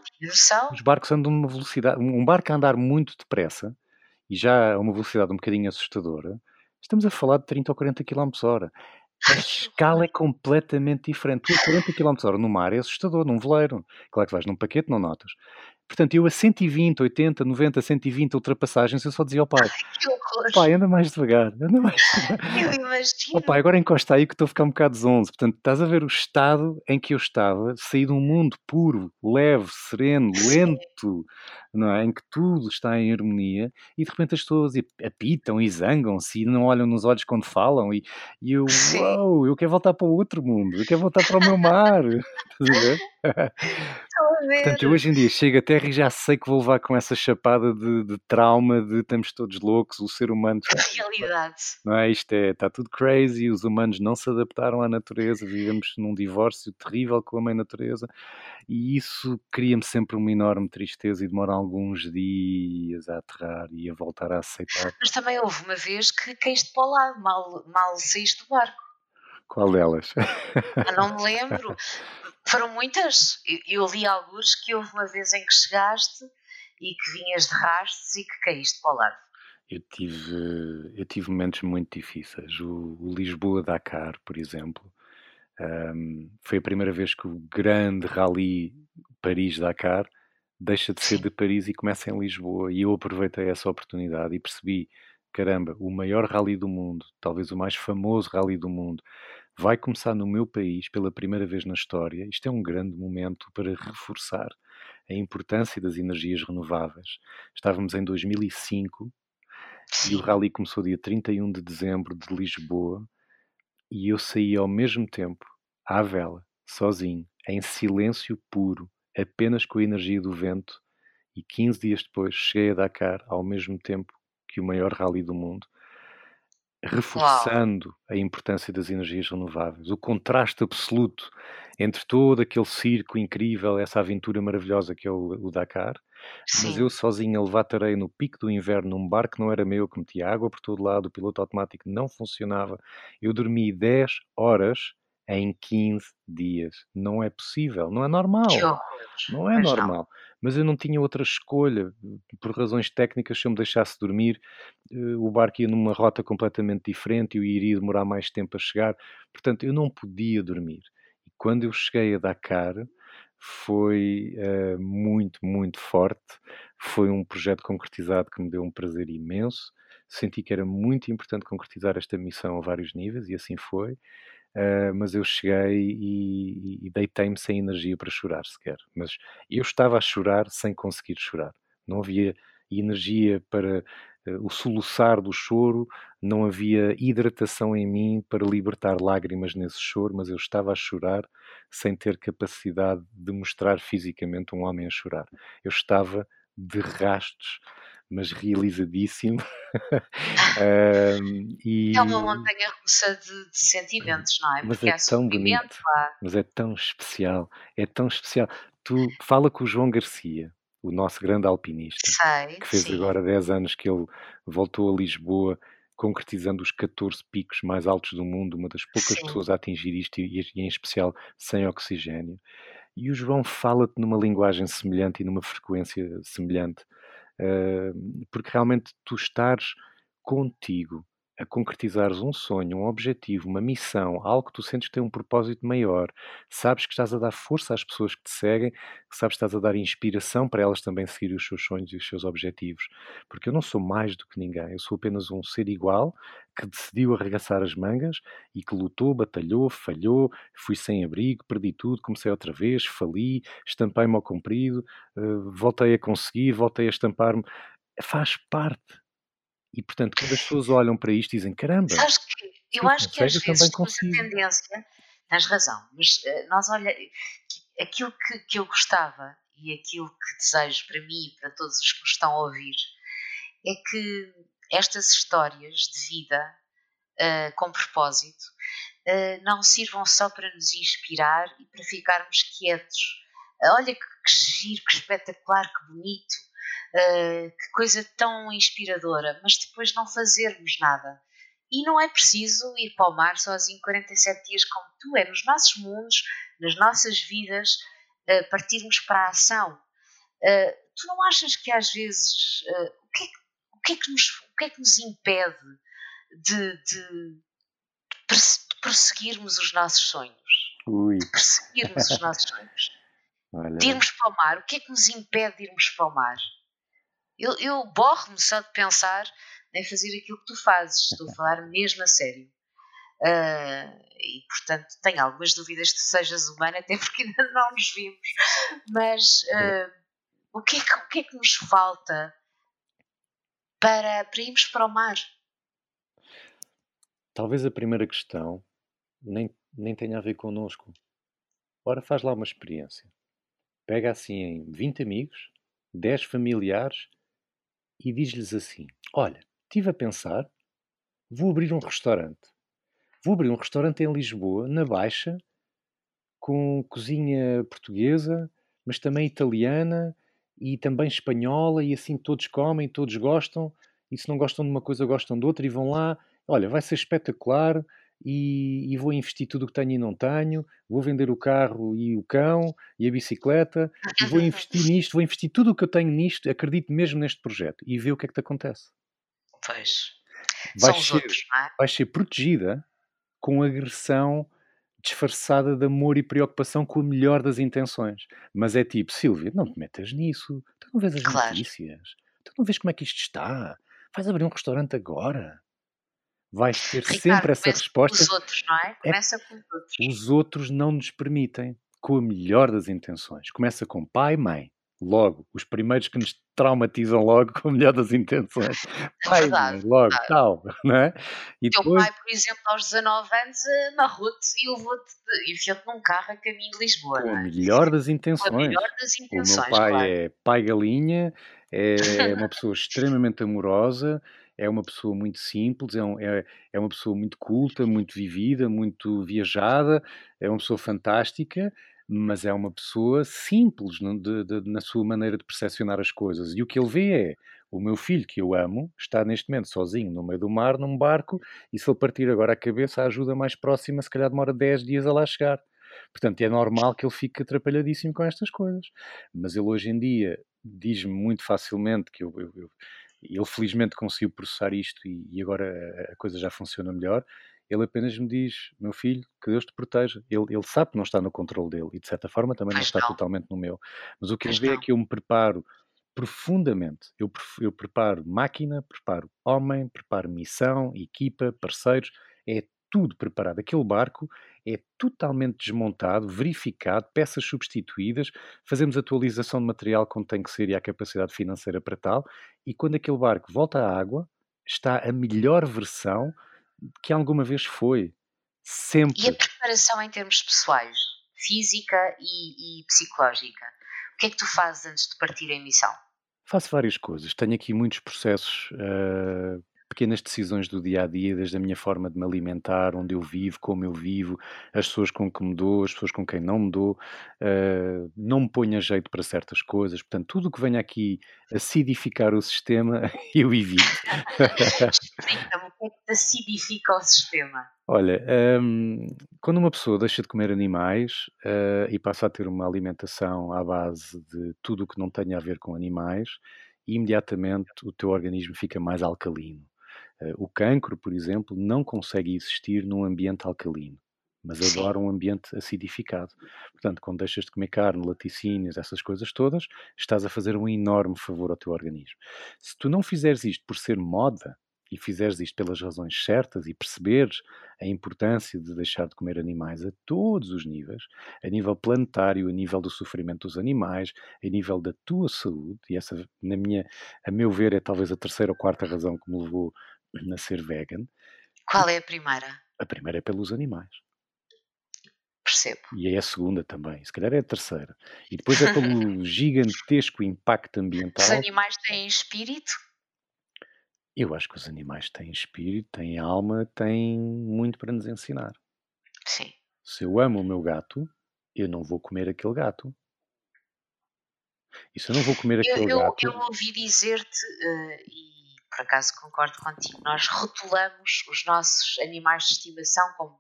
Speaker 3: Os barcos andam numa velocidade. Um barco a andar muito depressa e já a uma velocidade um bocadinho assustadora, estamos a falar de 30 ou 40 km hora. A escala é completamente diferente. Tu a 40 km hora no mar é assustador, num veleiro. Claro que vais num paquete, não notas. Portanto, eu a 120, 80, 90, 120 ultrapassagens, eu só dizia ao pai: pai, anda mais devagar, anda mais devagar.
Speaker 2: Eu
Speaker 3: Oh,
Speaker 2: imagino.
Speaker 3: pai, agora encosta aí que estou a ficar um bocado zonzo. Portanto, estás a ver o estado em que eu estava, saí de um mundo puro, leve, sereno,
Speaker 2: Sim.
Speaker 3: Não é? em que tudo está em harmonia e de repente as pessoas apitam e zangam-se e não olham nos olhos quando falam e, e eu, uau, eu quero voltar para o outro mundo, eu quero voltar para o meu mar. Estás a ver?
Speaker 2: Ver.
Speaker 3: Portanto, eu hoje em dia chego à Terra e já sei que vou levar com essa chapada de, de trauma de estamos todos loucos, o ser humano
Speaker 2: Realidade.
Speaker 3: não é? Isto é, está tudo crazy, os humanos não se adaptaram à natureza, vivemos num divórcio terrível com a mãe natureza e isso cria-me sempre uma enorme tristeza e demora alguns dias a aterrar e a voltar a aceitar.
Speaker 2: Mas também houve uma vez que caíste para o lado, mal, mal saíste do barco.
Speaker 3: Qual delas?
Speaker 2: Ah, não me lembro. Foram muitas. Eu, eu li alguns que houve uma vez em que chegaste e que vinhas de rastos e que caíste para o lado.
Speaker 3: Eu tive, eu tive momentos muito difíceis. O, o Lisboa-Dakar, por exemplo, um, foi a primeira vez que o grande rally Paris-Dakar deixa de ser de Paris e começa em Lisboa. E eu aproveitei essa oportunidade e percebi, caramba, o maior rally do mundo, talvez o mais famoso rally do mundo, vai começar no meu país pela primeira vez na história. Isto é um grande momento para reforçar a importância das energias renováveis. Estávamos em 2005 e o
Speaker 2: Sim.
Speaker 3: rally começou dia 31 de dezembro de Lisboa e eu saí ao mesmo tempo à vela, sozinho, em silêncio puro, apenas com a energia do vento e 15 dias depois cheguei a Dakar ao mesmo tempo que o maior rally do mundo, reforçando a importância das energias renováveis, o contraste absoluto entre todo aquele circo incrível, essa aventura maravilhosa que é o, o Dakar, mas
Speaker 2: Sim.
Speaker 3: eu sozinho a levar tareia no pico do inverno num barco que não era meu, que metia água por todo lado, o piloto automático não funcionava. Eu dormi 10 horas em 15 dias. Não é possível, não é normal. Não é
Speaker 2: Mas não.
Speaker 3: normal. Mas eu não tinha outra escolha. Por razões técnicas, se eu me deixasse dormir, eh, o barco ia numa rota completamente diferente e eu iria demorar mais tempo a chegar. Portanto, eu não podia dormir. E quando eu cheguei a Dakar, foi eh, muito, muito forte. Foi um projeto concretizado que me deu um prazer imenso. Senti que era muito importante concretizar esta missão a vários níveis e assim foi. Uh, mas eu cheguei e, e deitei-me sem energia para chorar sequer. Mas eu estava a chorar sem conseguir chorar. Não havia energia para uh, o soluçar do choro, não havia hidratação em mim para libertar lágrimas nesse choro, mas eu estava a chorar sem ter capacidade de mostrar fisicamente um homem a chorar. Eu estava de rastos, mas realizadíssimo. um, e...
Speaker 2: É uma montanha russa de, de, sentimentos, não é?
Speaker 3: Mas
Speaker 2: Porque
Speaker 3: é tão bonito,
Speaker 2: há...
Speaker 3: mas é tão especial, é tão especial. Tu fala com o João Garcia, o nosso grande alpinista,
Speaker 2: Sei,
Speaker 3: que fez
Speaker 2: sim.
Speaker 3: agora 10 anos que ele voltou a Lisboa, concretizando os 14 picos mais altos do mundo, uma das poucas
Speaker 2: sim.
Speaker 3: pessoas a atingir isto e, e em especial sem oxigênio. E o João fala-te numa linguagem semelhante e numa frequência semelhante, porque realmente tu estares contigo a concretizares um sonho, um objetivo, uma missão, algo que tu sentes que tem um propósito maior, sabes que estás a dar força às pessoas que te seguem, sabes que estás a dar inspiração para elas também seguirem os seus sonhos e os seus objetivos. Porque eu não sou mais do que ninguém, eu sou apenas um ser igual que decidiu arregaçar as mangas e que lutou, batalhou, falhou, fui sem abrigo, perdi tudo, comecei outra vez, fali, estampei-me ao comprido, uh, voltei a conseguir, voltei a estampar-me. Faz parte. E, portanto, quando as pessoas olham para isto, dizem: caramba.
Speaker 2: Sabes que eu acho que às vezes temos a tendência, tens razão, mas uh, nós olha, aquilo que, que eu gostava e aquilo que desejo para mim e para todos os que nos estão a ouvir é que estas histórias de vida uh, com propósito uh, não sirvam só para nos inspirar e para ficarmos quietos. olha que, que giro, que espetacular, que bonito. Uh, que coisa tão inspiradora, mas depois não fazermos nada. E não é preciso ir para o mar sozinho 47 dias como tu, é nos nossos mundos, nas nossas vidas, uh, partirmos para a ação. Uh, tu não achas que às vezes o, que é que, o, que é que nos, o que é que nos impede de, de, de prosseguirmos os nossos sonhos?
Speaker 3: Ui.
Speaker 2: De perseguirmos os nossos sonhos? Olha. De irmos para o mar, o que é que nos impede de irmos para o mar? Eu, eu borro-me só de pensar em fazer aquilo que tu fazes, estou a falar mesmo a sério. Uh, e portanto tenho algumas dúvidas que sejas humana, até porque ainda não nos vimos. Mas uh, o, que é que, o que é que nos falta para, para irmos para o mar?
Speaker 3: Talvez a primeira questão nem, nem tenha a ver connosco. Ora, faz lá uma experiência. Pega assim em 20 amigos, 10 familiares e diz-lhes assim: Olha, estive a pensar, vou abrir um restaurante. Vou abrir um restaurante em Lisboa, na Baixa, com cozinha portuguesa, mas também italiana e também espanhola, e assim todos comem, todos gostam, e se não gostam de uma coisa, gostam de outra, e vão lá. Olha, vai ser espetacular e, e, vou investir tudo o que tenho e não tenho, vou vender o carro e o cão e a bicicleta, e vou investir nisto, vou investir tudo o que eu tenho nisto, acredito mesmo neste projeto e vê o que é que te acontece.
Speaker 2: Pois.
Speaker 3: Vais, ser, outros, é? vais ser protegida com agressão disfarçada de amor e preocupação com a melhor das intenções. Mas é tipo, Silvia, não te metas nisso. Tu não vês as claro. notícias. Tu não vês como é que isto está. Vais abrir um restaurante agora vais ter Ricardo, sempre essa resposta.
Speaker 2: Os outros, não é? Começa é, com os outros.
Speaker 3: Os outros não nos permitem, com a melhor das intenções. Começa com pai e mãe. Logo, os primeiros que nos traumatizam logo com a melhor das intenções. É pai, verdade, mãe, logo, verdade. tal, não é?
Speaker 2: E Teu depois... pai, por exemplo, aos 19 anos, amarrou-te e levou-te, enfiou-te num carro a caminho de Lisboa.
Speaker 3: Com a melhor das intenções. Com a
Speaker 2: melhor das intenções,
Speaker 3: O meu pai
Speaker 2: claro.
Speaker 3: é pai galinha, é uma pessoa extremamente amorosa, é uma pessoa muito simples, é, um, é, é uma pessoa muito culta, muito vivida, muito viajada, é uma pessoa fantástica, mas é uma pessoa simples de, de, na sua maneira de percepcionar as coisas. E o que ele vê é o meu filho, que eu amo, está neste momento sozinho no meio do mar, num barco, e se ele partir agora a cabeça, a ajuda mais próxima, se calhar demora 10 dias a lá chegar. Portanto, é normal que ele fique atrapalhadíssimo com estas coisas. Mas ele hoje em dia diz-me muito facilmente que eu, eu, eu ele felizmente conseguiu processar isto e, e, agora a coisa já funciona melhor. Ele apenas me diz, meu filho, que Deus te proteja. Ele, ele sabe que não está no controle dele e de certa forma também não está totalmente no meu. Mas o que ele vê é que eu me preparo profundamente. Eu, eu preparo máquina, preparo homem, preparo missão, equipa, parceiros. É tudo preparado. Aquele barco é totalmente desmontado, verificado, peças substituídas, fazemos atualização de material quando tem que ser e há capacidade financeira para tal, e quando aquele barco volta à água, está a melhor versão que alguma vez foi. Sempre.
Speaker 2: E a preparação em termos pessoais, física e, e psicológica? O que é que tu fazes antes de partir em missão?
Speaker 3: Faço várias coisas. Tenho aqui muitos processos uh, pequenas decisões do dia a dia, desde a minha forma de me alimentar, onde eu vivo, como eu vivo, as pessoas com que me dou, as pessoas com quem não me dou, uh, não me ponho a jeito para certas coisas. Portanto, tudo o que venha aqui acidificar o sistema, eu evito.
Speaker 2: Explica-me o que é que acidifica o sistema?
Speaker 3: Olha, um, quando uma pessoa deixa de comer animais uh, e passa a ter uma alimentação à base de tudo o que não tenha a ver com animais, imediatamente o teu organismo fica mais alcalino. Eh, o cancro, por exemplo, não consegue existir num ambiente alcalino, mas Sim. adora um ambiente acidificado. Portanto, quando deixas de comer carne, laticínios, essas coisas todas, estás a fazer um enorme favor ao teu organismo. Se tu não fizeres isto por ser moda, e fizeres isto pelas razões certas e perceberes a importância de deixar de comer animais a todos os níveis, a nível planetário, a nível do sofrimento dos animais, a nível da tua saúde, e essa, na minha, a meu ver, é talvez a terceira ou quarta razão que me levou a ser vegan.
Speaker 2: Qual é a primeira?
Speaker 3: A primeira é pelos animais.
Speaker 2: Percebo.
Speaker 3: E é a segunda também, se calhar é a terceira. E depois é pelo gigantesco impacto ambiental. Os
Speaker 2: animais têm espírito?
Speaker 3: Eu acho que os animais têm espírito, têm alma, têm muito para nos ensinar.
Speaker 2: Sim.
Speaker 3: Se eu amo o meu gato, eu não vou comer aquele gato. E se eu não vou comer aquele
Speaker 2: eu,
Speaker 3: gato.
Speaker 2: Eu ouvi dizer-te, uh, e por acaso concordo contigo, nós rotulamos os nossos animais de estimação como,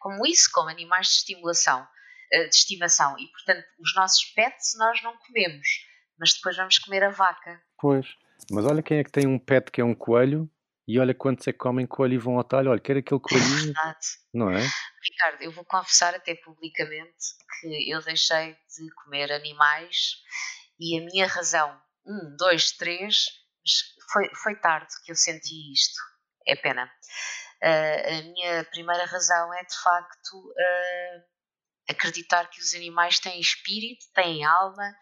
Speaker 2: como isso, como animais de estimulação, eh, de estimação. E, portanto, os nossos pets nós não comemos, mas depois vamos comer a vaca.
Speaker 3: Pois, mas olha quem é que tem um pet que é um coelho e olha quantos é que comem coelho e vão ao talho. Olha, quer aquele coelhinho.
Speaker 2: Verdade.
Speaker 3: Não é?
Speaker 2: Ricardo, eu vou confessar até publicamente que eu deixei de comer animais e a minha razão, um, dois, três, foi, foi tarde que eu senti isto. É pena. Uh, a minha primeira razão é de facto uh, acreditar que os animais têm espírito, têm alma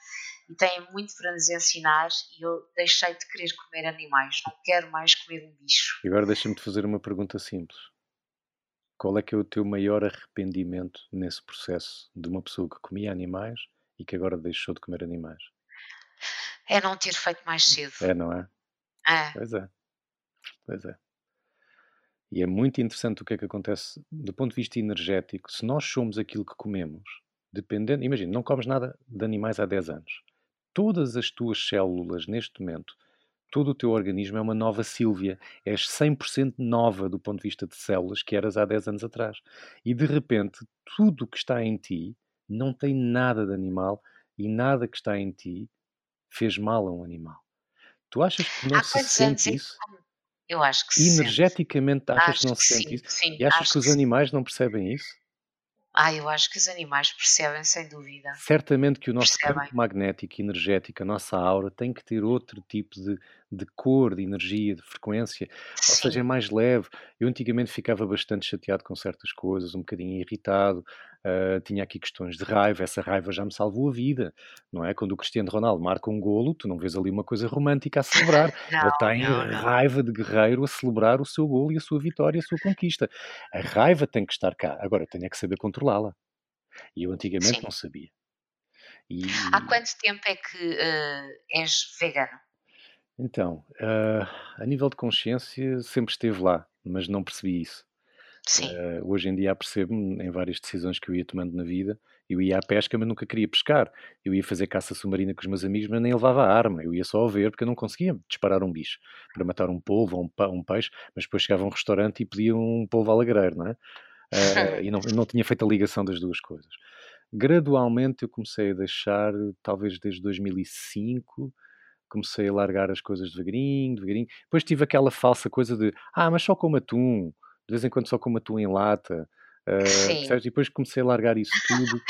Speaker 2: e têm muito para nos ensinar e eu deixei de querer comer animais, não quero mais comer um bicho.
Speaker 3: E agora deixa-me te fazer uma pergunta simples. Qual é que é o teu maior arrependimento nesse processo de uma pessoa que comia animais e que agora deixou de comer animais?
Speaker 2: É não ter feito mais cedo.
Speaker 3: É, não é?
Speaker 2: É.
Speaker 3: Pois é. Pois é. E é muito interessante o que é que acontece do ponto de vista energético. Se nós somos aquilo que comemos, dependendo. Imagina, não comes nada de animais há 10 anos. Todas as tuas células, neste momento, todo o teu organismo é uma nova Sílvia. És 100% nova do ponto de vista de células que eras há 10 anos atrás. E de repente, tudo o que está em ti não tem nada de animal e nada que está em ti fez mal a um animal. Tu achas que não se sente isso?
Speaker 2: Eu acho que sim.
Speaker 3: Energeticamente achas acho que não se sente sim, isso?
Speaker 2: Sim,
Speaker 3: e achas que os animais não percebem isso?
Speaker 2: Ah, eu acho que os animais percebem, sem dúvida.
Speaker 3: Certamente que o nosso percebem. campo magnético energético, a nossa aura, tem que ter outro tipo de, de cor, de energia, de frequência. Sim. Ou seja, é mais leve. Eu antigamente ficava bastante chateado com certas coisas, um bocadinho irritado, uh, tinha aqui questões de raiva, essa raiva já me salvou a vida, não é? Quando o Cristiano Ronaldo marca um golo, tu não vês ali uma coisa romântica a celebrar,
Speaker 2: não,
Speaker 3: ele tem
Speaker 2: não,
Speaker 3: raiva de guerreiro a celebrar o seu golo e a sua vitória a sua conquista. A raiva tem que estar cá, agora tenho é que saber controlá-la. E eu antigamente Sim. não sabia.
Speaker 2: E... Há quanto tempo é que uh, és vegano?
Speaker 3: Então, uh, a nível de consciência sempre esteve lá, mas não percebi isso. Uh, hoje em dia percebo-me em várias decisões que eu ia tomando na vida. Eu ia à pesca, mas nunca queria pescar. Eu ia fazer caça submarina com os meus amigos, mas nem levava a arma. Eu ia só a ver, porque eu não conseguia disparar um bicho para matar um polvo ou um, um peixe. Mas depois chegava a um restaurante e pedia um polvo alagreiro, não é? Uh, e não, não tinha feito a ligação das duas coisas. Gradualmente eu comecei a deixar, talvez desde 2005, comecei a largar as coisas devagarinho, devagarinho. Depois tive aquela falsa coisa de, ah, mas só como atum de vez em quando só como atum em lata. Uh, e depois comecei a largar isso tudo.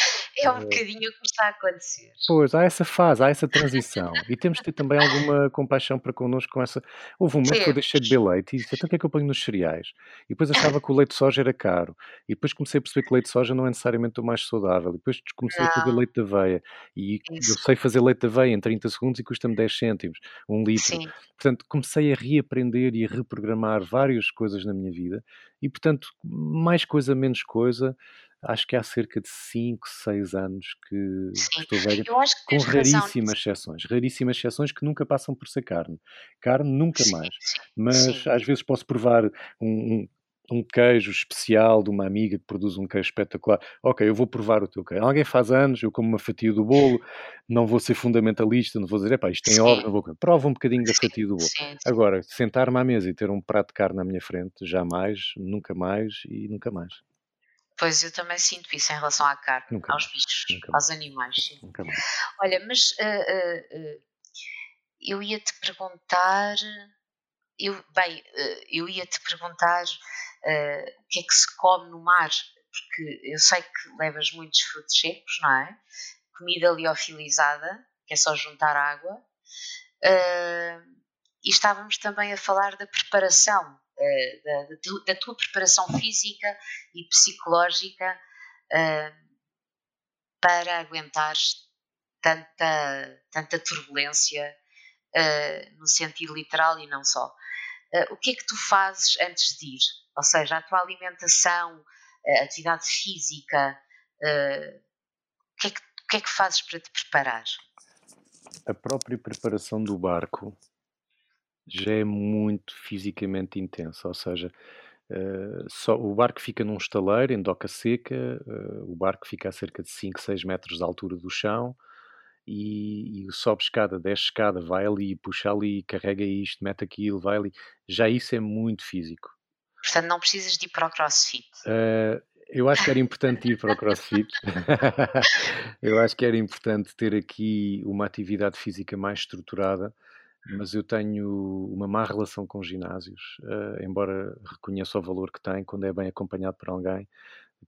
Speaker 2: É um uh, bocadinho o que está a acontecer.
Speaker 3: Pois, há essa fase, há essa transição. e temos de ter também alguma compaixão para connosco com essa. Houve um mês que eu deixei de beber leite e disse: então o que é que eu ponho nos cereais? E depois achava que o leite de soja era caro. E depois comecei a perceber que o leite de soja não é necessariamente o mais saudável. E depois comecei não. a fazer leite de aveia. E Isso. eu sei fazer leite de aveia em 30 segundos e custa-me 10 cêntimos, um litro. Sim. Portanto, comecei a reaprender e a reprogramar várias coisas na minha vida. E, portanto, mais coisa, menos coisa acho que há cerca de 5, 6 anos que,
Speaker 2: Sim.
Speaker 3: estou velho,
Speaker 2: com
Speaker 3: raríssimas exceções, raríssimas exceções que nunca passam por ser carne. Carne nunca
Speaker 2: Sim.
Speaker 3: mais. Mas
Speaker 2: Sim.
Speaker 3: às vezes posso provar um, um queijo especial de uma amiga que produz um queijo espetacular. Ok, eu vou provar o teu queijo. Alguém faz anos, eu como uma fatia do bolo, não vou ser fundamentalista, não vou dizer, epá, isto tem óleo, não vou comer. Prova um bocadinho da fatia do bolo.
Speaker 2: Sim.
Speaker 3: Agora, sentar-me à mesa e ter um prato de carne na minha frente, jamais, nunca mais e nunca mais.
Speaker 2: Pois eu também sinto isso em relação à carne,
Speaker 3: Nunca
Speaker 2: aos bichos,
Speaker 3: nunca
Speaker 2: aos animais. Sim. Olha, mas uh, uh, uh, eu ia te perguntar. Eu, bem, eu ia te perguntar o que é que se come no mar, porque eu sei que levas muitos frutos secos, não é? Comida liofilizada, que é só juntar água. e estávamos também a falar da preparação uh, da, da, tua preparação física e psicológica uh, para aguentares tanta, tanta turbulência uh, no sentido literal e não só. o que é que tu fazes antes de ir? Ou seja, a tua alimentação, a atividade física, o que, é que, o que é que fazes para te preparar?
Speaker 3: A própria preparação do barco já é muito fisicamente intensa, ou seja, uh, só, o barco fica num estaleiro, em doca seca, uh, o barco fica a cerca de 5, 6 metros de altura do chão e, e sobe escada, desce escada, vai ali, puxa ali, carrega isto, mete aquilo, vai ali. Já isso é muito físico.
Speaker 2: Portanto, não precisas de ir para o crossfit.
Speaker 3: Uh, eu acho que era importante ir para o crossfit. eu acho que era importante ter aqui uma atividade física mais estruturada, mas eu tenho uma má relação com ginásios, uh, embora reconheça o valor que tem quando é bem acompanhado por alguém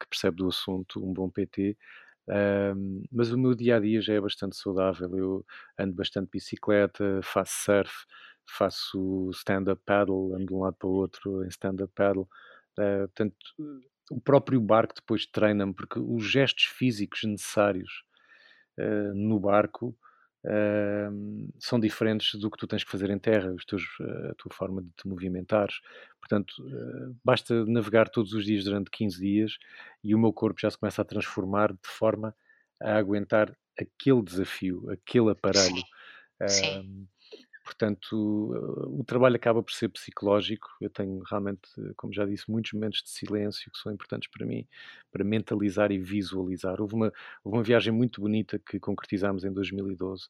Speaker 3: que percebe do assunto, um bom PT. Um, mas o meu dia a dia já é bastante saudável. Eu ando bastante de bicicleta, faço surf, faço stand-up paddle, ando de um lado para o outro em stand-up paddle. Uh, portanto, o próprio barco depois treina-me, porque os gestos físicos necessários uh, no barco uh, são diferentes do que tu tens que fazer em terra, teus, a tua forma de te movimentares. Portanto, uh, basta navegar todos os dias durante 15 dias e o meu corpo já se começa a transformar de forma a aguentar aquele desafio, aquele aparelho.
Speaker 2: Sim. Sim.
Speaker 3: Portanto, o trabalho acaba por ser psicológico. Eu tenho realmente, como já disse, muitos momentos de silêncio que são importantes para mim, para mentalizar e visualizar. Houve uma, houve uma viagem muito bonita que concretizámos em 2012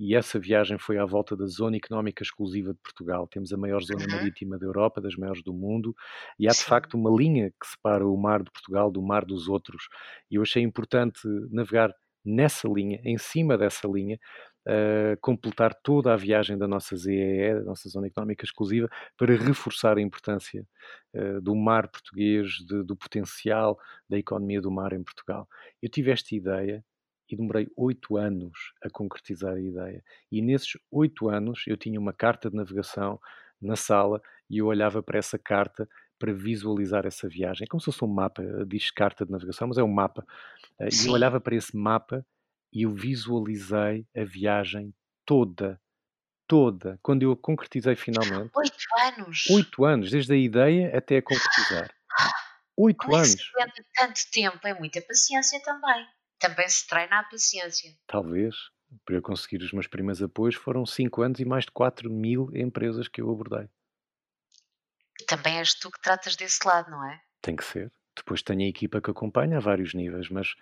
Speaker 3: e essa viagem foi à volta da Zona Económica Exclusiva de Portugal. Temos a maior zona uhum. marítima da Europa, das maiores do mundo, e há de Sim. facto uma linha que separa o mar de Portugal do mar dos outros. E eu achei importante navegar nessa linha, em cima dessa linha, uh, completar toda a viagem da nossa ZEE, da nossa Zona Económica Exclusiva, para reforçar a importância uh, do mar português, de, do potencial da economia do mar em Portugal. Eu tive esta ideia e demorei oito anos a concretizar a ideia. E nesses oito anos eu tinha uma carta de navegação na sala e eu olhava para essa carta para visualizar essa viagem. É como se fosse um mapa, diz carta de navegação, mas é um mapa. E eu olhava para esse mapa e eu visualizei a viagem toda, toda, quando eu a concretizei finalmente.
Speaker 2: Oito anos?
Speaker 3: Oito anos, desde a ideia até a concretizar. Oito
Speaker 2: Como
Speaker 3: anos.
Speaker 2: É que se tanto tempo? É muita paciência também. Também se treina a paciência.
Speaker 3: Talvez. Para eu conseguir os meus primeiros apoios foram cinco anos e mais de 4 mil empresas que eu abordei.
Speaker 2: Também és tu que tratas desse lado, não é?
Speaker 3: Tem que ser. Depois tenho a equipa que acompanha a vários níveis, mas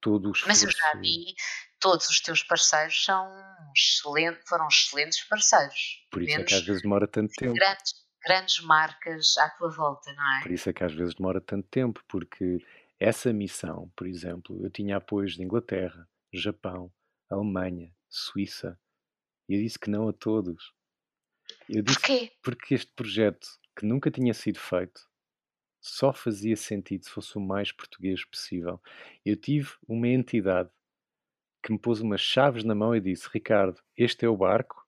Speaker 3: todo o
Speaker 2: Mas eu já vi, todos os teus parceiros são excelente, foram excelentes parceiros.
Speaker 3: Por isso é que às vezes demora tanto tempo.
Speaker 2: Grandes, grandes marcas à tua volta, não é?
Speaker 3: Por isso é que às vezes demora tanto tempo, porque essa missão, por exemplo, eu tinha apoios de Inglaterra, Japão, Alemanha, Suíça. E eu disse que não a todos.
Speaker 2: Eu disse Porquê?
Speaker 3: Porque este projeto, que nunca tinha sido feito, só fazia sentido se fosse o mais português possível. Eu tive uma entidade que me pôs umas chaves na mão e disse: Ricardo, este é o barco,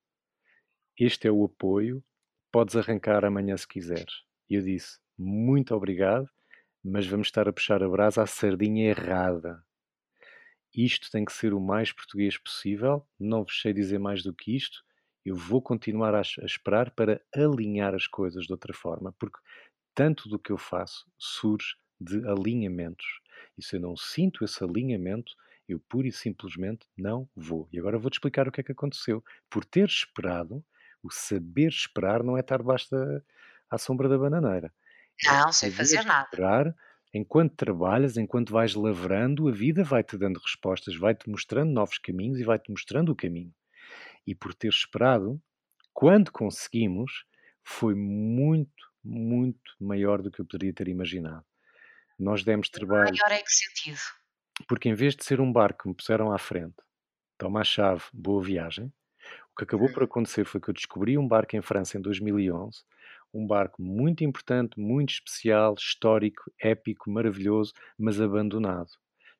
Speaker 3: este é o apoio, podes arrancar amanhã se quiseres. E eu disse: Muito obrigado, mas vamos estar a puxar a brasa à sardinha errada. Isto tem que ser o mais português possível, não vos sei dizer mais do que isto. Eu vou continuar a, a esperar para alinhar as coisas de outra forma, porque tanto do que eu faço surge de alinhamentos. E se eu não sinto esse alinhamento, eu pura e simplesmente não vou. E agora vou-te explicar o que é que aconteceu. Por ter esperado, o saber esperar não é estar basta à sombra da bananeira.
Speaker 2: É não, é sem fazer nada.
Speaker 3: Esperar, enquanto trabalhas, enquanto vais lavrando, a vida vai-te dando respostas, vai-te mostrando novos caminhos e vai-te mostrando o caminho. E por ter esperado, quando conseguimos, foi muito, muito maior do que eu poderia ter imaginado. Nós demos trabalho.
Speaker 2: Maior em que sentido?
Speaker 3: Porque em vez de ser um barco que me puseram à frente, toma a chave, boa viagem, o que acabou por acontecer foi que eu descobri um barco em França em 2011, um barco muito importante, muito especial, histórico, épico, maravilhoso, mas abandonado,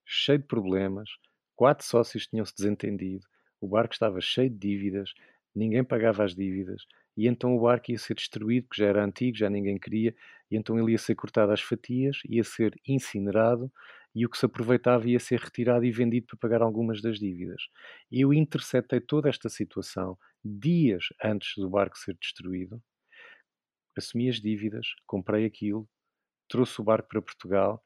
Speaker 3: cheio de problemas. Quatro sócios tinham-se desentendido, o barco estava cheio de dívidas, ninguém pagava as dívidas, e então o barco ia ser destruído, porque já era antigo, já ninguém queria, e então ele ia ser cortado às fatias, ia ser incinerado, e o que se aproveitava ia ser retirado e vendido para pagar algumas das dívidas. Eu interceptei toda esta situação dias antes do barco ser destruído, assumi as dívidas, comprei aquilo, trouxe o barco para Portugal,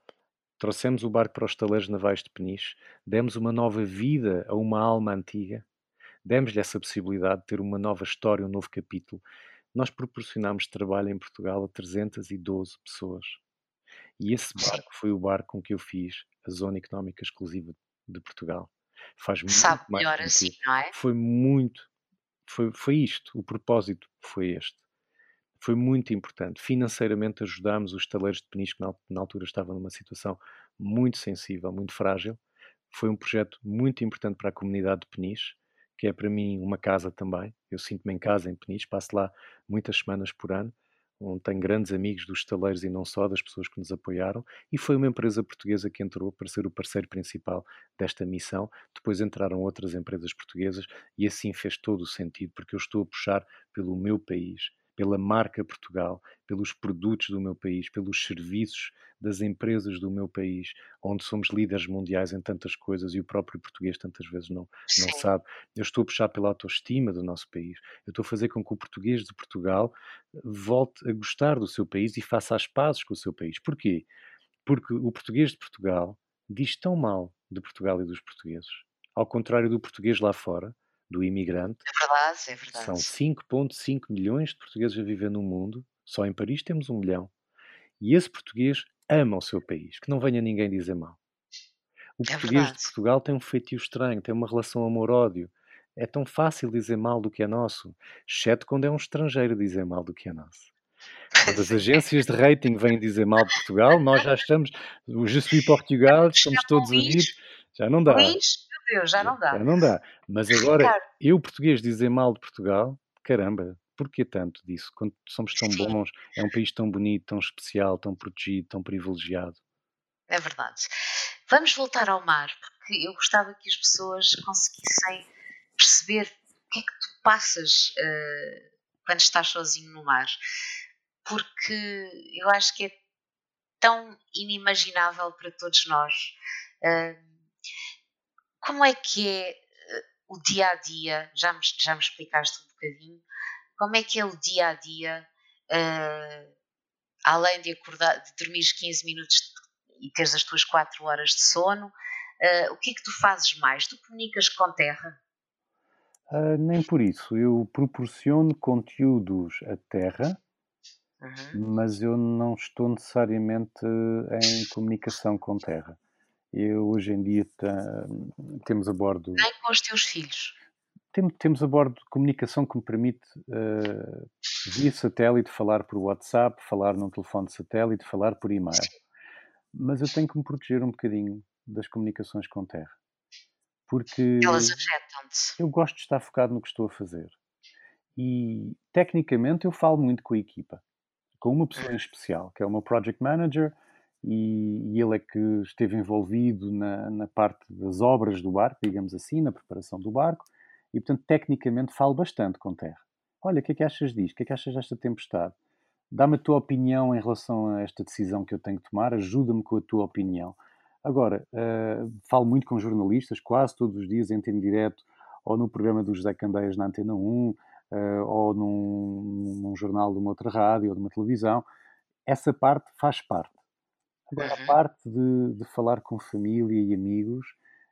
Speaker 3: trouxemos o barco para os taleiros navais de Peniche, demos uma nova vida a uma alma antiga, demos-lhe essa possibilidade de ter uma nova história, um novo capítulo. Nós proporcionámos trabalho em Portugal a 312 pessoas. E esse barco foi o barco com que eu fiz a Zona Económica Exclusiva de Portugal. Faz muito
Speaker 2: Sabe
Speaker 3: mais
Speaker 2: melhor assim,
Speaker 3: sentido.
Speaker 2: não é?
Speaker 3: Foi muito, foi, foi isto, o propósito foi este. Foi muito importante. Financeiramente ajudámos os taleiros de Peniche, que na, na altura estavam numa situação muito sensível, muito frágil. Foi um projeto muito importante para a comunidade de Peniche, que é para mim uma casa também. Eu sinto-me em casa em Peniche, passo lá muitas semanas por ano onde tenho grandes amigos dos estaleiros e não só, das pessoas que nos apoiaram, e foi uma empresa portuguesa que entrou para ser o parceiro principal desta missão. Depois entraram outras empresas portuguesas e assim fez todo o sentido, porque eu estou a puxar pelo meu país pela marca Portugal, pelos produtos do meu país, pelos serviços das empresas do meu país, onde somos líderes mundiais em tantas coisas e o próprio português tantas vezes não, não sabe. Eu estou a puxar pela autoestima do nosso país. Eu estou a fazer com que o português de Portugal volte a gostar do seu país e faça as pazes com o seu país. Porquê? Porque o português de Portugal diz tão mal de Portugal e dos portugueses, ao contrário do português lá fora, do imigrante.
Speaker 2: É verdade, é verdade.
Speaker 3: São 5,5 milhões de portugueses a viver no mundo. Só em Paris temos um milhão. E esse português ama o seu país. Que não venha ninguém dizer mal. O
Speaker 2: é
Speaker 3: português
Speaker 2: verdade.
Speaker 3: de Portugal tem um feitio estranho, tem uma relação amor-ódio. É tão fácil dizer mal do que é nosso, exceto quando é um estrangeiro dizer mal do que é nosso. Quando as agências de rating vêm dizer mal de Portugal, nós já estamos, o Je suis Portugal, estamos todos unidos, já não dá.
Speaker 2: Luís, Deus, já não dá.
Speaker 3: Já não dá. Mas agora, eu português dizer mal de Portugal, caramba, porquê tanto disso? Quando somos tão
Speaker 2: Sim.
Speaker 3: bons, é um país tão bonito, tão especial, tão protegido, tão privilegiado.
Speaker 2: É verdade. Vamos voltar ao mar, porque eu gostava que as pessoas conseguissem perceber o que é que tu passas uh, quando estás sozinho no mar. Porque eu acho que é tão inimaginável para todos nós. Uh, como é que é uh, o dia a dia? Já me, já me explicaste um bocadinho. Como é que é o dia a dia? além de acordar, de dormir 15 minutos e teres as tuas 4 horas de sono, uh, o que é que tu fazes mais? Tu comunicas com terra?
Speaker 3: Uh, nem por isso. Eu proporciono conteúdos a terra,
Speaker 2: uhum.
Speaker 3: mas eu não estou necessariamente em comunicação com terra. Eu hoje em dia temos a bordo.
Speaker 2: Nem com os teus filhos.
Speaker 3: Tem, temos a bordo comunicação que me permite, uh, via satélite, falar por WhatsApp, falar num telefone de satélite, falar por e-mail. Mas eu tenho que me proteger um bocadinho das comunicações com terra. Porque
Speaker 2: elas afetam-te.
Speaker 3: Eu gosto de estar focado no que estou a fazer. E tecnicamente eu falo muito com a equipa, com uma pessoa em especial, que é o meu project manager, e, e ele é que esteve envolvido na, na, parte das obras do barco, digamos assim, na preparação do barco, e portanto, tecnicamente, falo bastante com terra. Olha, o que é que achas disto? O que é que achas desta tempestade? Dá-me a tua opinião em relação a esta decisão que eu tenho que tomar, ajuda-me com a tua opinião. Agora, uh, falo muito com jornalistas, quase todos os dias, em direto, ou no programa do José Candeias na Antena 1, uh, ou num, num, jornal de uma outra rádio ou de uma televisão. Essa parte faz parte. Agora, a parte de, de falar com família e amigos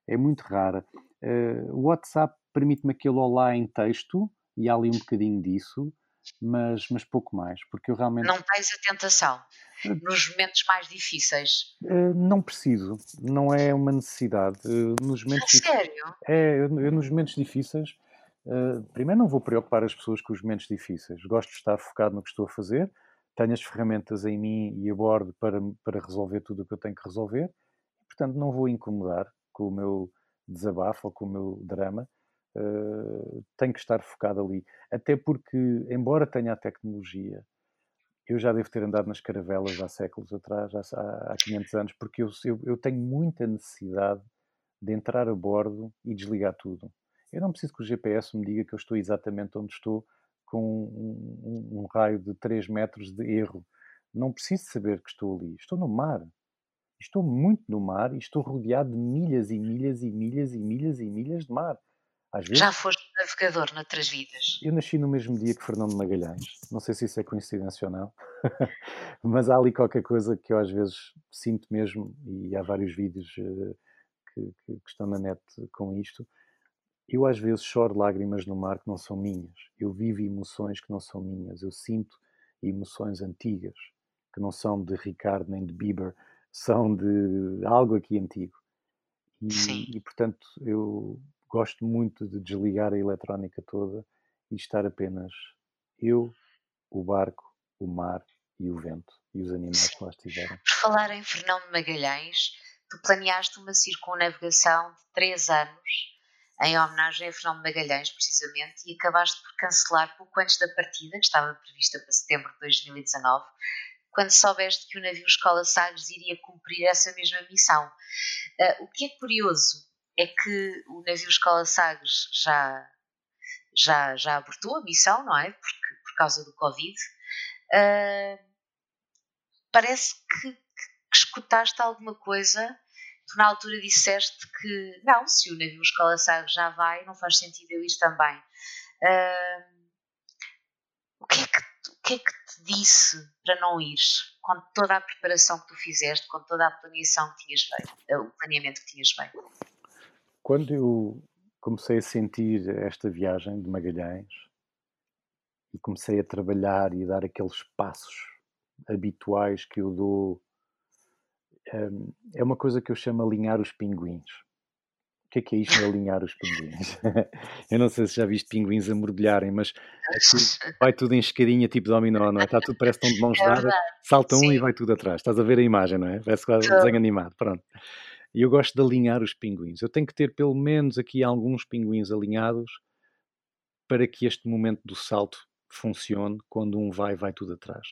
Speaker 3: é muito rara. Uh, o WhatsApp permite-me aquele olá em texto, e há ali um bocadinho disso, mas, mas pouco mais, porque eu realmente.
Speaker 2: Não tens a tentação nos momentos mais difíceis?
Speaker 3: Uh, não preciso, não é uma necessidade. Uh, nos momentos
Speaker 2: a sério?
Speaker 3: É, eu, eu, nos momentos difíceis, primeiro não vou preocupar as pessoas com os momentos difíceis, gosto de estar focado no que estou a fazer, tenho as ferramentas em mim e a bordo para, para resolver tudo o que eu tenho que resolver, portanto não vou incomodar com o meu desabafo ou com o meu drama uh, tem que estar focado ali. Até porque, embora tenha a tecnologia, eu já devo ter andado nas caravelas há séculos atrás, há, há 500 anos, porque eu, eu, eu tenho muita necessidade de entrar a bordo e desligar tudo. Eu não preciso que o GPS me diga que eu estou exatamente onde estou, com um, um, um, raio de 3 metros de erro. Não preciso saber que estou ali. Estou no mar. Estou muito no mar e estou rodeado de milhas e milhas e milhas e milhas e milhas de mar.
Speaker 2: Vezes, Já foste navegador noutras vidas?
Speaker 3: Eu nasci no mesmo dia que Fernando Magalhães. Não sei se isso é coincidência ou não, mas há ali qualquer coisa que eu às vezes sinto mesmo, e há vários vídeos uh, que, que, que, estão na net com isto. Eu às vezes choro lágrimas no mar que não são minhas. Eu vivo emoções que não são minhas. Eu sinto emoções antigas, que não são de Ricardo nem de Bieber, são de algo aqui antigo. E, e, portanto, eu gosto muito de desligar a eletrónica toda e estar apenas eu, o barco, o mar e o vento e os animais que lá estiveram.
Speaker 2: Por falar em Fernão de Magalhães, tu planeaste uma circunnavegação de três anos em homenagem a Fernão de Magalhães, precisamente, e acabaste por cancelar pouco antes da partida, que estava prevista para setembro de 2019, quando soubeste que o navio Escola Sagres iria cumprir essa mesma missão. Uh, o que é curioso é que o navio Escola Sagres já, já, já abortou a missão, não é? Porque, por causa do Covid. Uh, parece que, que, que escutaste alguma coisa tu na altura disseste que não, se o navio Escola Sagres já vai, não faz sentido eu ir também. Uh, o, que é que, o que é que te disse para não ires? Com toda a preparação que tu fizeste, com toda a planeação que tinhas feito, eh, o planeamento que tinhas feito?
Speaker 3: Quando eu comecei a sentir esta viagem de Magalhães e comecei a trabalhar e a dar aqueles passos habituais que eu dou é uma coisa que eu chamo alinhar os pinguins. O que é que é isto de alinhar os pinguins? eu não sei se já viste pinguins a mergulharem, mas é vai tudo em escadinha, tipo dominó, não é? Está tudo, parece que estão de mãos é dadas, salta um e vai tudo atrás. Estás a ver a imagem, não é? Parece quase um desenho animado, pronto. E eu gosto de alinhar os pinguins. Eu tenho que ter pelo menos aqui alguns pinguins alinhados para que este momento do salto funcione. Quando um vai, vai tudo atrás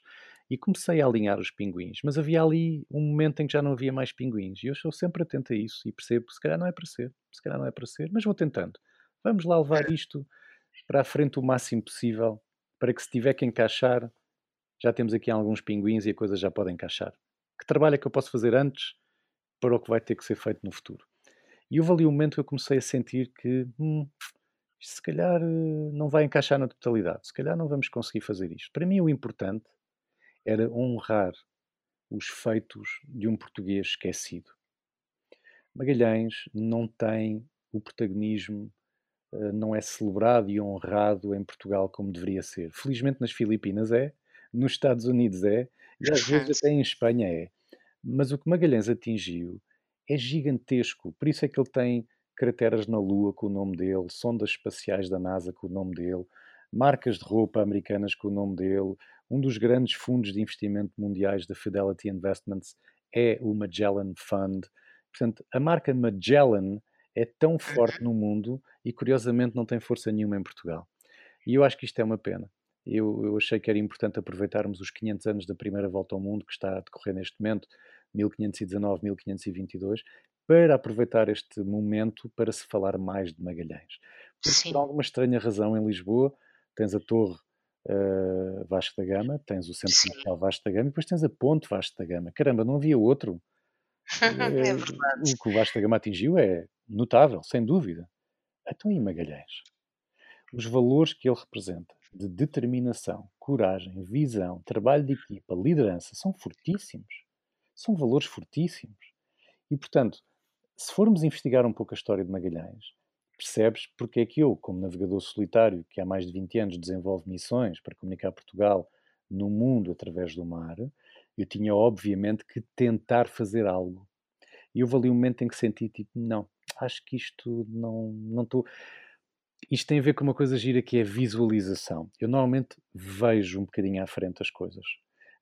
Speaker 3: e comecei a alinhar os pinguins. Mas havia ali um momento em que já não havia mais pinguins. E eu estou sempre atento a isso e percebo que se calhar não é para ser, se calhar não é para ser, mas vou tentando. Vamos lá levar isto para a frente o máximo possível, para que se tiver que encaixar, já temos aqui alguns pinguins e a coisa já pode encaixar. Que trabalho é que eu posso fazer antes para o que vai ter que ser feito no futuro? E houve ali um momento que eu comecei a sentir que hum, se calhar eh, não vai encaixar na totalidade, se calhar não vamos conseguir fazer isto. Para mim, o importante era honrar os feitos de um português esquecido. Magalhães não tem o protagonismo, eh, não é celebrado e honrado em Portugal como deveria ser. Felizmente nas Filipinas é, nos Estados Unidos é, e às vezes até em Espanha é. Mas o que Magalhães atingiu é gigantesco, por isso é que ele tem crateras na Lua com o nome dele, sondas espaciais da NASA com o nome dele, marcas de roupa americanas com o nome dele, um dos grandes fundos de investimento mundiais da Fidelity Investments é o Magellan Fund. Portanto, a marca Magellan é tão forte uhum. no mundo e curiosamente não tem força nenhuma em Portugal. E eu acho que isto é uma pena. Eu, eu, achei que era importante aproveitarmos os 500 anos da primeira volta ao mundo que está a decorrer neste momento, 1519-1522, para aproveitar este momento para se falar mais de Magalhães. Porque, Sim. por alguma estranha razão, em Lisboa, tens a torre uh, Vasco da Gama, tens o Centro Comercial Vasco da Gama e depois tens a Ponte Vasco da Gama. Caramba, não havia outro.
Speaker 2: é eh, verdade.
Speaker 3: O que o Vasco da Gama atingiu é notável, sem dúvida. Então, e Magalhães? Os valores que ele representa de determinação, coragem, visão, trabalho de equipa, liderança, são fortíssimos. São valores fortíssimos. E, portanto, se formos investigar um pouco a história de Magalhães, percebes porque é que eu, como navegador solitário, que há mais de 20 anos desenvolve missões para comunicar Portugal no mundo através do mar, eu tinha obviamente que tentar fazer algo. E houve ali um momento em que senti tipo, não, acho que isto não não estou. Isto tem a ver com uma coisa gira que é visualização. Eu normalmente vejo um bocadinho à frente as coisas.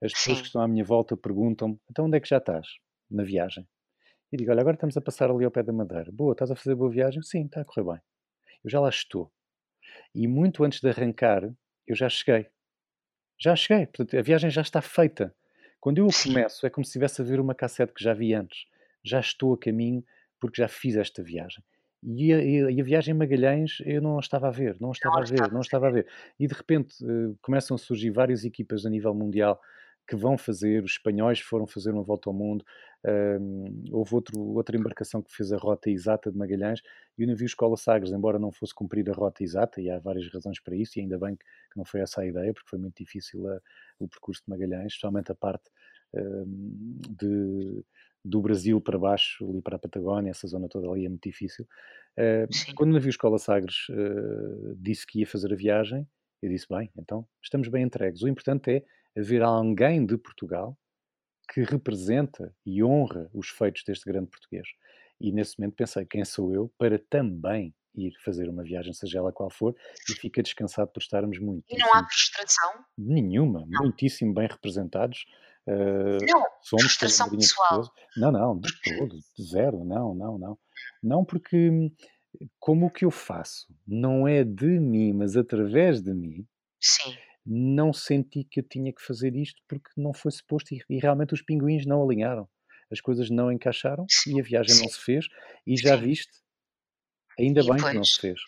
Speaker 3: As pessoas Sim. que estão à minha volta perguntam-me, então onde é que já estás? Na viagem. E digo, olha, agora estamos a passar ali ao pé da Madeira. Boa, estás a fazer boa viagem? Sim, está a correr bem. Eu já lá estou. E muito antes de arrancar, eu já cheguei. Já cheguei. Portanto, a viagem já está feita. Quando eu começo, é como se estivesse a ver uma cassete que já vi antes. Já estou a caminho porque já fiz esta viagem. E a, e a, viagem em Magalhães eu não estava a ver, não estava a ver, não estava a ver. E de repente uh, começam a surgir várias equipas a nível mundial que vão fazer, os espanhóis foram fazer uma volta ao mundo, um, houve outro, outra embarcação que fez a rota exata de Magalhães e o navio Escola Sagres, embora não fosse cumprir a rota exata, e há várias razões para isso, e ainda bem que não foi essa a ideia, porque foi muito difícil a, o percurso de Magalhães, especialmente a parte um, de, do Brasil para baixo, ali para a Patagónia, essa zona toda ali é muito difícil. Uh, quando o navio Escola Sagres uh, disse que ia fazer a viagem, eu disse, bem, então estamos bem entregues. O importante é haver alguém de Portugal que representa e honra os feitos deste grande português. E nesse momento pensei, quem sou eu para também ir fazer uma viagem, seja ela qual for, e fica descansado por estarmos muito.
Speaker 2: E não há frustração?
Speaker 3: Nenhuma, não. muitíssimo bem representados.
Speaker 2: Uh, não, somos frustração pessoal.
Speaker 3: Não, não, de todo, de zero, não, não, não. Não porque como o que eu faço não é de mim, mas através de mim,
Speaker 2: Sim.
Speaker 3: Não senti que eu tinha que fazer isto porque não foi suposto e, e realmente os pinguins não alinharam. As coisas não encaixaram Sim. e a viagem Sim. não se fez. E já viste, ainda e bem que não se fez.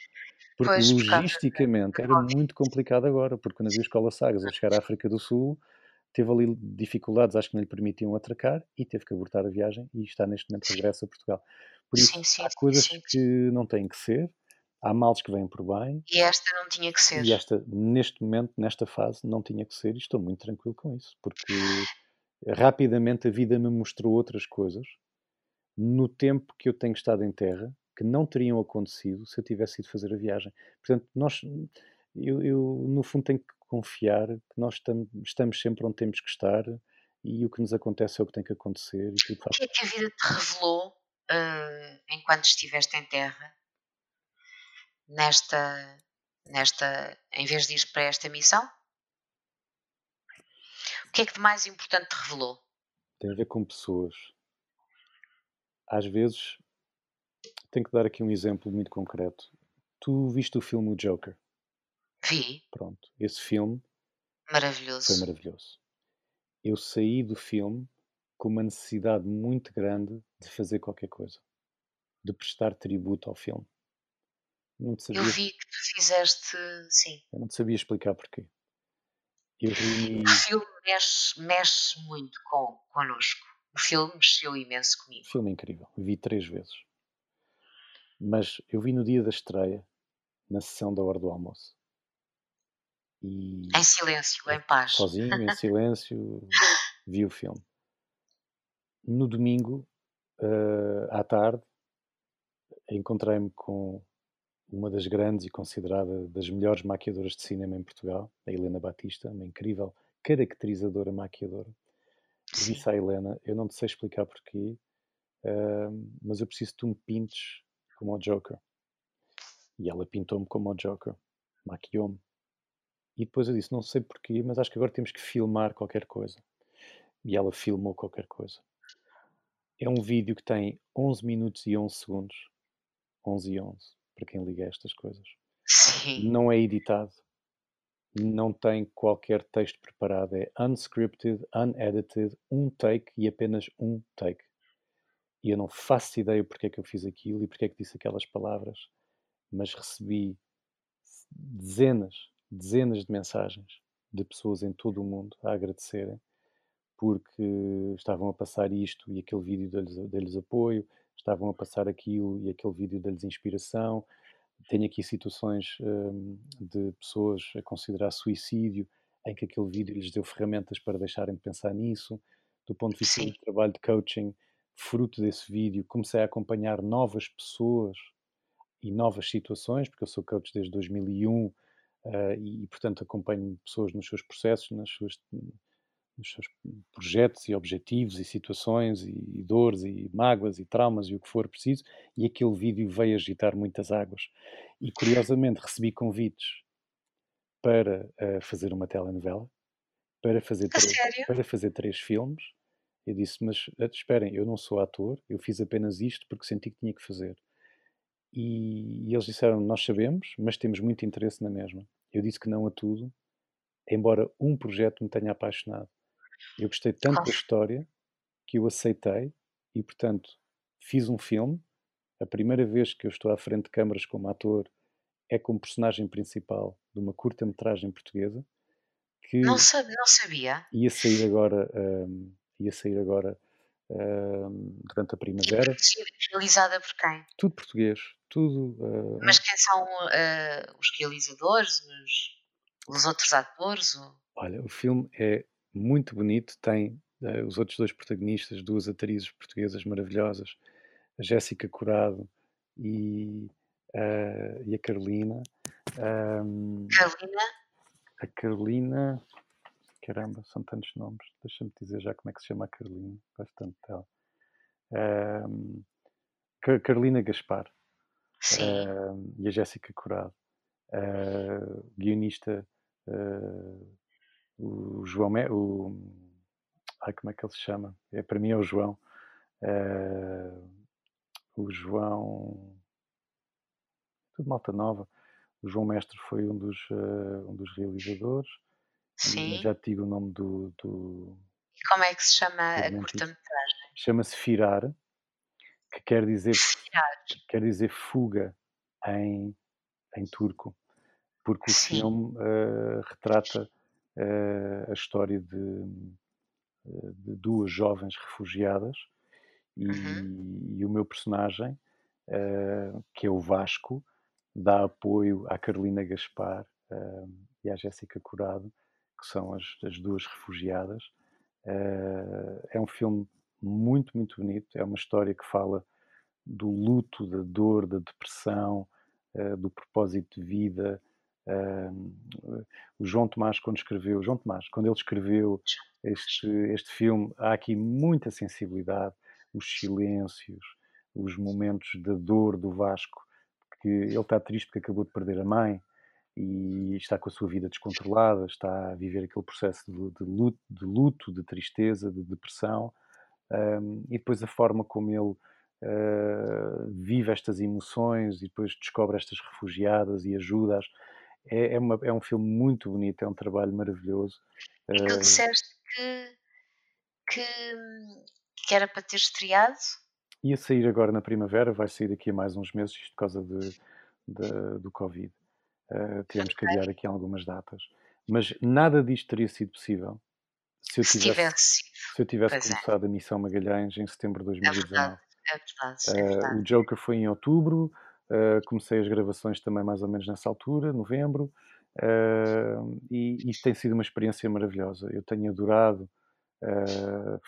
Speaker 3: Porque pois, logisticamente era muito complicado agora, porque o navio Escola Sagas a chegar à África do Sul teve ali dificuldades, acho que não lhe permitiam atracar e teve que abortar a viagem e está neste momento regresso a Portugal. Por isso, sim, há coisas que não têm que ser, há males que vêm por bem.
Speaker 2: E esta não tinha que ser.
Speaker 3: E esta, neste momento, nesta fase, não tinha que ser e estou muito tranquilo com isso, porque rapidamente a vida me mostrou outras coisas no tempo que eu tenho estado em terra que não teriam acontecido se eu tivesse ido fazer a viagem. Portanto, nós, eu, eu no fundo tenho que confiar que nós estamos, estamos sempre onde temos que estar e o que nos acontece é o que tem que acontecer. E.
Speaker 2: O que é que a vida te revelou uh, enquanto estiveste em terra? Nesta, nesta, em vez de ir para esta missão? O que é que de mais importante te revelou?
Speaker 3: Tem a ver com pessoas. Às vezes, tenho que dar aqui um exemplo muito concreto. Tu viste o filme O Joker?
Speaker 2: Vi.
Speaker 3: Pronto, esse filme
Speaker 2: maravilhoso.
Speaker 3: foi maravilhoso. Eu saí do filme com uma necessidade muito grande de fazer qualquer coisa, de prestar tributo ao filme.
Speaker 2: Não sabia... Eu vi que tu fizeste, sim.
Speaker 3: Eu não te sabia explicar porquê.
Speaker 2: Eu O filme mexe, mexe muito com, connosco. O filme mexeu imenso comigo.
Speaker 3: Filme incrível. Vi três vezes. Mas eu vi no dia da estreia, na sessão da hora do almoço.
Speaker 2: E em silêncio, em paz.
Speaker 3: Sozinho, em silêncio, vi o filme. No domingo, uh, à tarde, encontrei-me com uma das grandes e considerada das melhores maquiadoras de cinema em Portugal, a Helena Batista, uma incrível caracterizadora maquiadora. Sim. Disse à Helena: Eu não te sei explicar porquê, uh, mas eu preciso que tu me pintes como o Joker. E ela pintou-me como o Joker, maquiou-me. E depois eu disse: Não sei porquê, mas acho que agora temos que filmar qualquer coisa. E ela filmou qualquer coisa. É um vídeo que tem 11 minutos e 11 segundos. 11 e 11, para quem liga a estas coisas.
Speaker 2: Sim.
Speaker 3: Não é editado. Não tem qualquer texto preparado. É unscripted, unedited, um take e apenas um take. E eu não faço ideia porque é que eu fiz aquilo e porque é que disse aquelas palavras, mas recebi dezenas dezenas de mensagens de pessoas em todo o mundo a agradecerem porque estavam a passar isto e aquele vídeo deles, apoio, estavam a passar aquilo e aquele vídeo deles inspiração. Tenho aqui situações hum, de pessoas a considerar suicídio em que aquele vídeo lhes deu ferramentas para deixarem de pensar nisso. Do ponto de vista Sim. do trabalho de coaching, fruto desse vídeo, comecei a acompanhar novas pessoas e novas situações, porque eu sou coach desde 2001 uh, e, portanto, acompanho pessoas nos seus processos, nas suas, nos seus projetos e objetivos e situações e, e, dores e mágoas e traumas e o que for preciso. E aquele vídeo veio agitar muitas águas. E, curiosamente, recebi convites para uh, fazer uma telenovela, para fazer, três, para fazer três filmes. Eu disse, mas eh, esperem, eu não sou ator, eu fiz apenas isto porque senti que tinha que fazer. E, e eles disseram: Nós sabemos, mas temos muito interesse na mesma. Eu disse que não a tudo, embora um projeto me tenha apaixonado. Eu gostei tanto da história que eu aceitei e, portanto, fiz um filme. A primeira vez que eu estou à frente de câmaras como ator é como personagem principal de uma curta-metragem portuguesa
Speaker 2: que não, sabe, não sabia.
Speaker 3: Ia sair agora, um, ia sair agora durante a primavera.
Speaker 2: realizada por quem?
Speaker 3: Tudo português, tudo. Uh,
Speaker 2: Mas quem são uh, os realizadores, os, os outros atores? Ou...
Speaker 3: Olha, o filme é muito bonito, tem uh, os outros dois protagonistas, duas atrizes portuguesas maravilhosas, a Jéssica Curado e, e a Carolina.
Speaker 2: Um, Carolina?
Speaker 3: A Carolina caramba, são tantos nomes. Deixa-me dizer já como é que se chama a Carolina. Gosto tanto dela. Um, Carolina Gaspar uh, e a Jéssica Curado, uh, guionista, uh, o João, o, ai, como é que ele se chama? É, para mim é o João, o João, tudo malta nova, o João Mestre foi um dos, um dos realizadores,
Speaker 2: Sim.
Speaker 3: já tive o nome do, do
Speaker 2: e como é que se chama a curta-metragem?
Speaker 3: Chama-se Firar, que quer dizer, quer dizer fuga em, em turco, porque o Sim. filme uh, retrata uh, a história de, de, duas jovens refugiadas e, uhum. e o meu personagem, uh, que é o Vasco, dá apoio à Carolina Gaspar e à Jéssica Curado, que são as, as duas refugiadas. é um filme muito, muito bonito. É uma história que fala do luto, da dor, da depressão, do propósito de vida. Uh, o João Tomás, quando escreveu, João Tomás, quando ele escreveu este, este filme, há aqui muita sensibilidade, os silêncios, os momentos da dor do Vasco, que ele está triste porque acabou de perder a mãe e está com a sua vida descontrolada, está a viver aquele processo de, de, luto, de, luto, de tristeza, de depressão, um, e depois a forma como ele uh, vive estas emoções e depois descobre estas refugiadas e ajuda-as. É, é, uma, é, um filme muito bonito, é um trabalho maravilhoso.
Speaker 2: E tu disseste que, que, que era para ter estreado?
Speaker 3: Ia sair agora na primavera, vai sair daqui a mais uns meses, isto por causa de, de do Covid. Uh, tivemos okay. que adiar aqui algumas datas. Mas nada disto teria sido possível
Speaker 2: se eu tivesse, se
Speaker 3: eu tivesse é. começado é. a Missão Magalhães em setembro de 2019. É verdade,
Speaker 2: é verdade, é verdade.
Speaker 3: Uh, o Joker foi em outubro, uh, comecei as gravações também mais ou menos nessa altura, novembro, uh, e isto tem sido uma experiência maravilhosa. Eu tenho adorado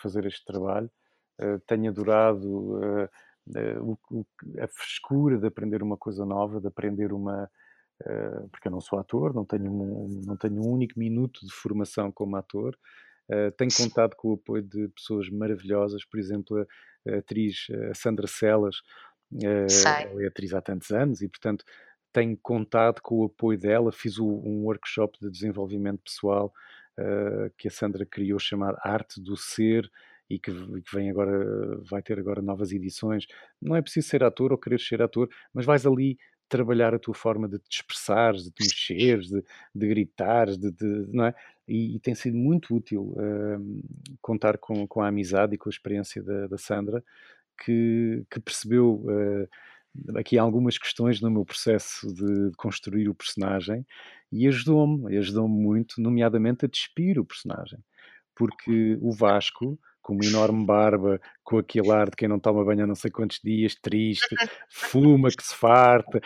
Speaker 3: fazer este trabalho, tenho adorado o, o, a frescura de aprender uma coisa nova, de aprender uma. porque eu não sou ator, não tenho, um, não tenho um único minuto de formação como ator, Uh, tenho contado com o apoio de pessoas maravilhosas, por exemplo, a, atriz Sandra Celas, uh, ela é atriz há tantos anos e, portanto, tenho contado com o apoio dela. Fiz um workshop de desenvolvimento pessoal uh, que a Sandra criou, chamado Arte do Ser, e que, que, vem agora, vai ter agora novas edições. Não é preciso ser ator ou querer ser ator, mas vais ali trabalhar a tua forma de te expressares, de te mexeres, de, de gritares, de, de, não é? E, e, tem sido muito útil uh, contar com, com a amizade e com a experiência da, da Sandra, que, que percebeu uh, aqui algumas questões no meu processo de construir o personagem e ajudou-me, ajudou-me muito, nomeadamente a despir o personagem. Porque o Vasco, com uma enorme barba, com aquele ar de quem não toma banho há não sei quantos dias, triste, fuma que se farta,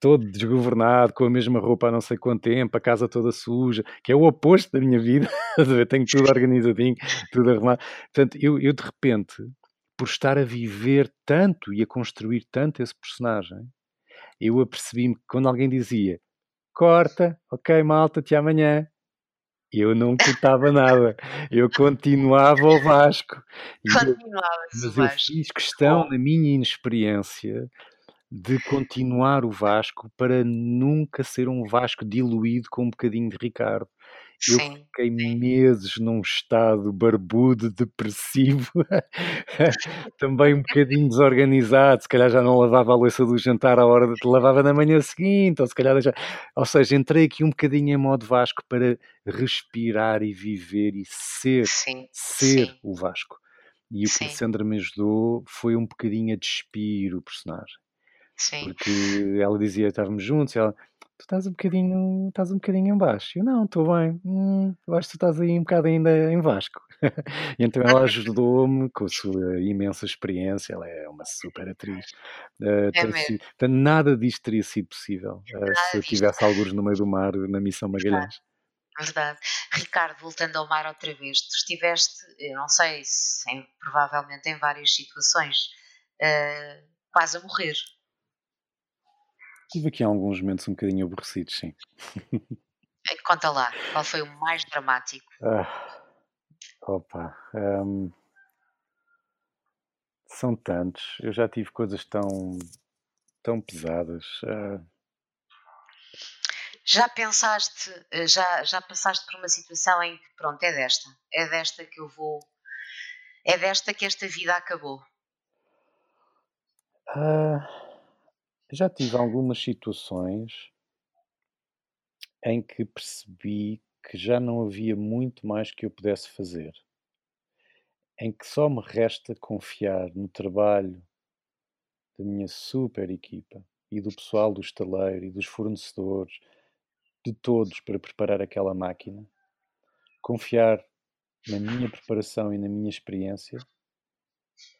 Speaker 3: todo desgovernado, com a mesma roupa há não sei quanto tempo, a casa toda suja, que é o oposto da minha vida, tenho tudo organizadinho, tudo arrumado. Portanto, eu, eu de repente, por estar a viver tanto e a construir tanto esse personagem, eu apercebi-me que quando alguém dizia corta, ok malta, até amanhã, eu não cortava nada, eu continuava o Vasco.
Speaker 2: Continuava
Speaker 3: mas eu fiz questão, na minha inexperiência, de continuar o Vasco para nunca ser um Vasco diluído com um bocadinho de Ricardo. Eu sim, fiquei sim. meses num estado barbudo, depressivo, também um bocadinho desorganizado. Se calhar já não lavava a louça do jantar à hora de lavava na manhã seguinte, ou se calhar já. Ou seja, entrei aqui um bocadinho em modo Vasco para respirar e viver e ser,
Speaker 2: sim,
Speaker 3: ser o Vasco. E o que a Sandra me ajudou foi um bocadinho a despir o personagem.
Speaker 2: Sim.
Speaker 3: Porque ela dizia, estávamos juntos, e ela, tu estás um bocadinho, estás um bocadinho em baixo. Eu, não, estou bem. Hum, acho que tu estás aí um bocado ainda em Vasco. então ela ajudou-me com a sua imensa experiência. Ela é uma super atriz. Uh, é sido, então, nada disto teria sido possível uh, se eu tivesse alguns no meio do mar na Missão Magalhães.
Speaker 2: Verdade. Ricardo, voltando ao mar outra vez, tu estiveste, eu não sei, se, em, provavelmente em várias situações, uh, quase a morrer.
Speaker 3: Tive aqui alguns momentos um bocadinho aborrecidos, sim.
Speaker 2: Conta lá, qual foi o mais dramático?
Speaker 3: Ah, opa. Um, são tantos. Eu já tive coisas tão, tão pesadas. Uh...
Speaker 2: Já pensaste, eh, já, já passaste por uma situação em que, pronto, é desta, é desta que eu vou, é desta que esta vida acabou?
Speaker 3: Uh, já tive algumas situações em que percebi que já não havia muito mais que eu pudesse fazer, em que só me resta confiar no trabalho da minha super equipa e do pessoal do estaleiro e dos fornecedores, de todos para preparar aquela máquina, confiar na minha preparação e na minha experiência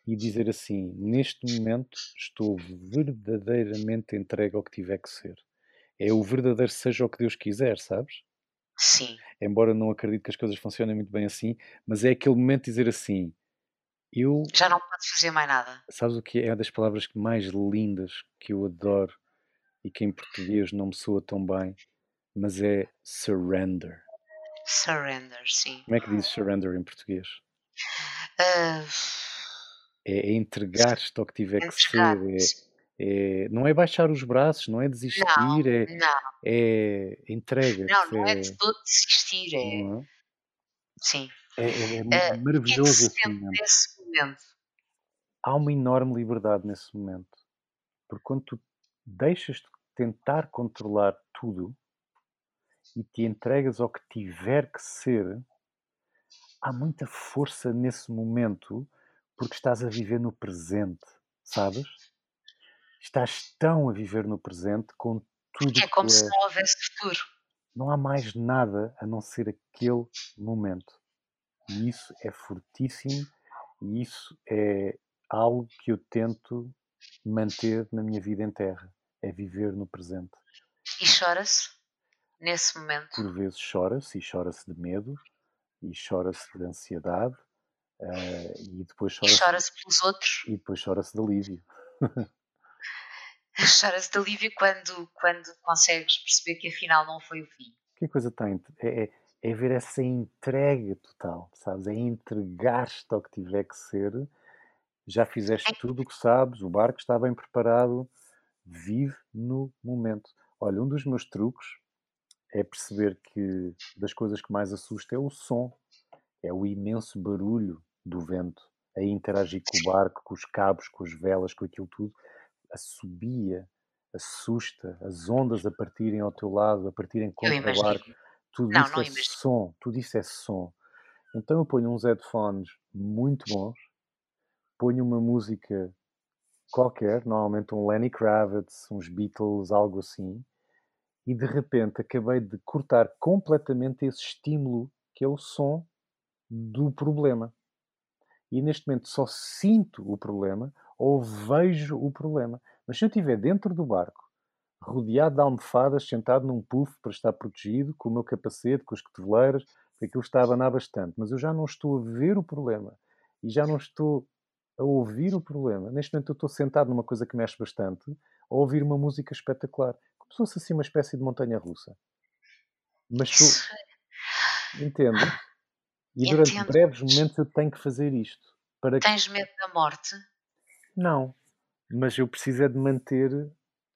Speaker 3: e dizer assim: neste momento estou verdadeiramente entregue ao que tiver que ser. É o verdadeiro seja o que Deus quiser, sabes?
Speaker 2: Sim.
Speaker 3: Embora não acredite que as coisas funcionem muito bem assim, mas é aquele momento de dizer assim: eu.
Speaker 2: Já não podes fazer mais nada.
Speaker 3: Sabes o que é? É uma das palavras mais lindas que eu adoro e que em português não me soa tão bem, mas é surrender.
Speaker 2: Surrender, sim.
Speaker 3: Como é que diz surrender em português?
Speaker 2: Uh...
Speaker 3: É, é entregar-te ao que tiver que ser. É, é, não é baixar os braços, não é desistir,
Speaker 2: não,
Speaker 3: é,
Speaker 2: não.
Speaker 3: é entrega.
Speaker 2: Não, não é, é de todo desistir, é. é? Sim.
Speaker 3: É, uh, maravilhoso
Speaker 2: esse momento. nesse momento.
Speaker 3: Há uma enorme liberdade nesse momento. Porque quando tu deixas de tentar controlar tudo e te entregas ao que tiver que ser, há muita força nesse momento porque estás a viver no presente, sabes? estás tão a viver no presente com tudo
Speaker 2: que é como se não houvesse futuro.
Speaker 3: Não há mais nada a não ser aquele momento. E isso é fortíssimo e isso é algo que eu tento manter na minha vida em terra. É viver no presente.
Speaker 2: E chora-se nesse momento?
Speaker 3: Por vezes chora-se e chora-se de medo e chora-se de ansiedade uh, e depois chora-se
Speaker 2: chora pelos outros
Speaker 3: e depois chora-se de alívio.
Speaker 2: choras de alívio quando, quando consegues perceber que afinal não foi o fim.
Speaker 3: Que coisa tem? É, é, é ver essa entrega total, sabes? É entregar-te ao que tiver que ser. Já fizeste é. tudo o que sabes, o barco está bem preparado, vive no momento. Olha, um dos meus truques é perceber que das coisas que mais assusta é o som, é o imenso barulho do vento a interagir com o barco, com os cabos, com as velas, com aquilo tudo assobia, assusta, as ondas a partirem ao teu lado, a partirem contra o barco. Tudo não, isso não é imagino. som, tudo isso é som. Então eu ponho uns headphones muito bons, ponho uma música qualquer, normalmente um Lenny Kravitz, uns Beatles, algo assim, e de repente acabei de cortar completamente esse estímulo que é o som do problema. E neste momento só sinto o problema ou vejo o problema. Mas se eu estiver dentro do barco, rodeado de almofadas, sentado num puff para estar protegido, com o meu capacete, com as cotoveleiras, porque aquilo está a abanar bastante, mas eu já não estou a ver o problema e já não estou a ouvir o problema. Neste momento eu estou sentado numa coisa que mexe bastante, a ouvir uma música espetacular, como se fosse assim uma espécie de montanha russa. Mas tu entende? E durante Entendo. breves momentos eu tenho que fazer isto. Para
Speaker 2: Tens medo da morte?
Speaker 3: Não, mas eu preciso é de manter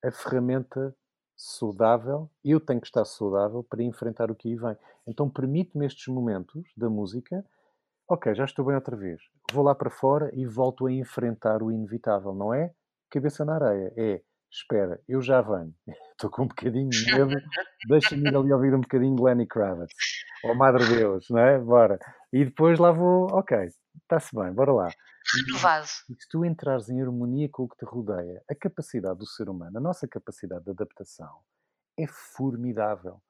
Speaker 3: a ferramenta saudável. Eu tenho que estar saudável para enfrentar o que aí vem. Então permite-me estes momentos da música. Ok, já estou bem outra vez. Vou lá para fora e volto a enfrentar o inevitável, não é? Cabeça na areia. É, espera, eu já venho. Estou com um bocadinho de medo. Deixa-me ir ali ouvir um bocadinho de Lenny Kravitz. Oh, Madre Deus, não é? Bora. E depois lá vou, ok, está-se bem, bora lá.
Speaker 2: Renovado.
Speaker 3: E se tu entrares em harmonia com o que te rodeia, a capacidade do ser humano, a nossa capacidade de adaptação é formidável.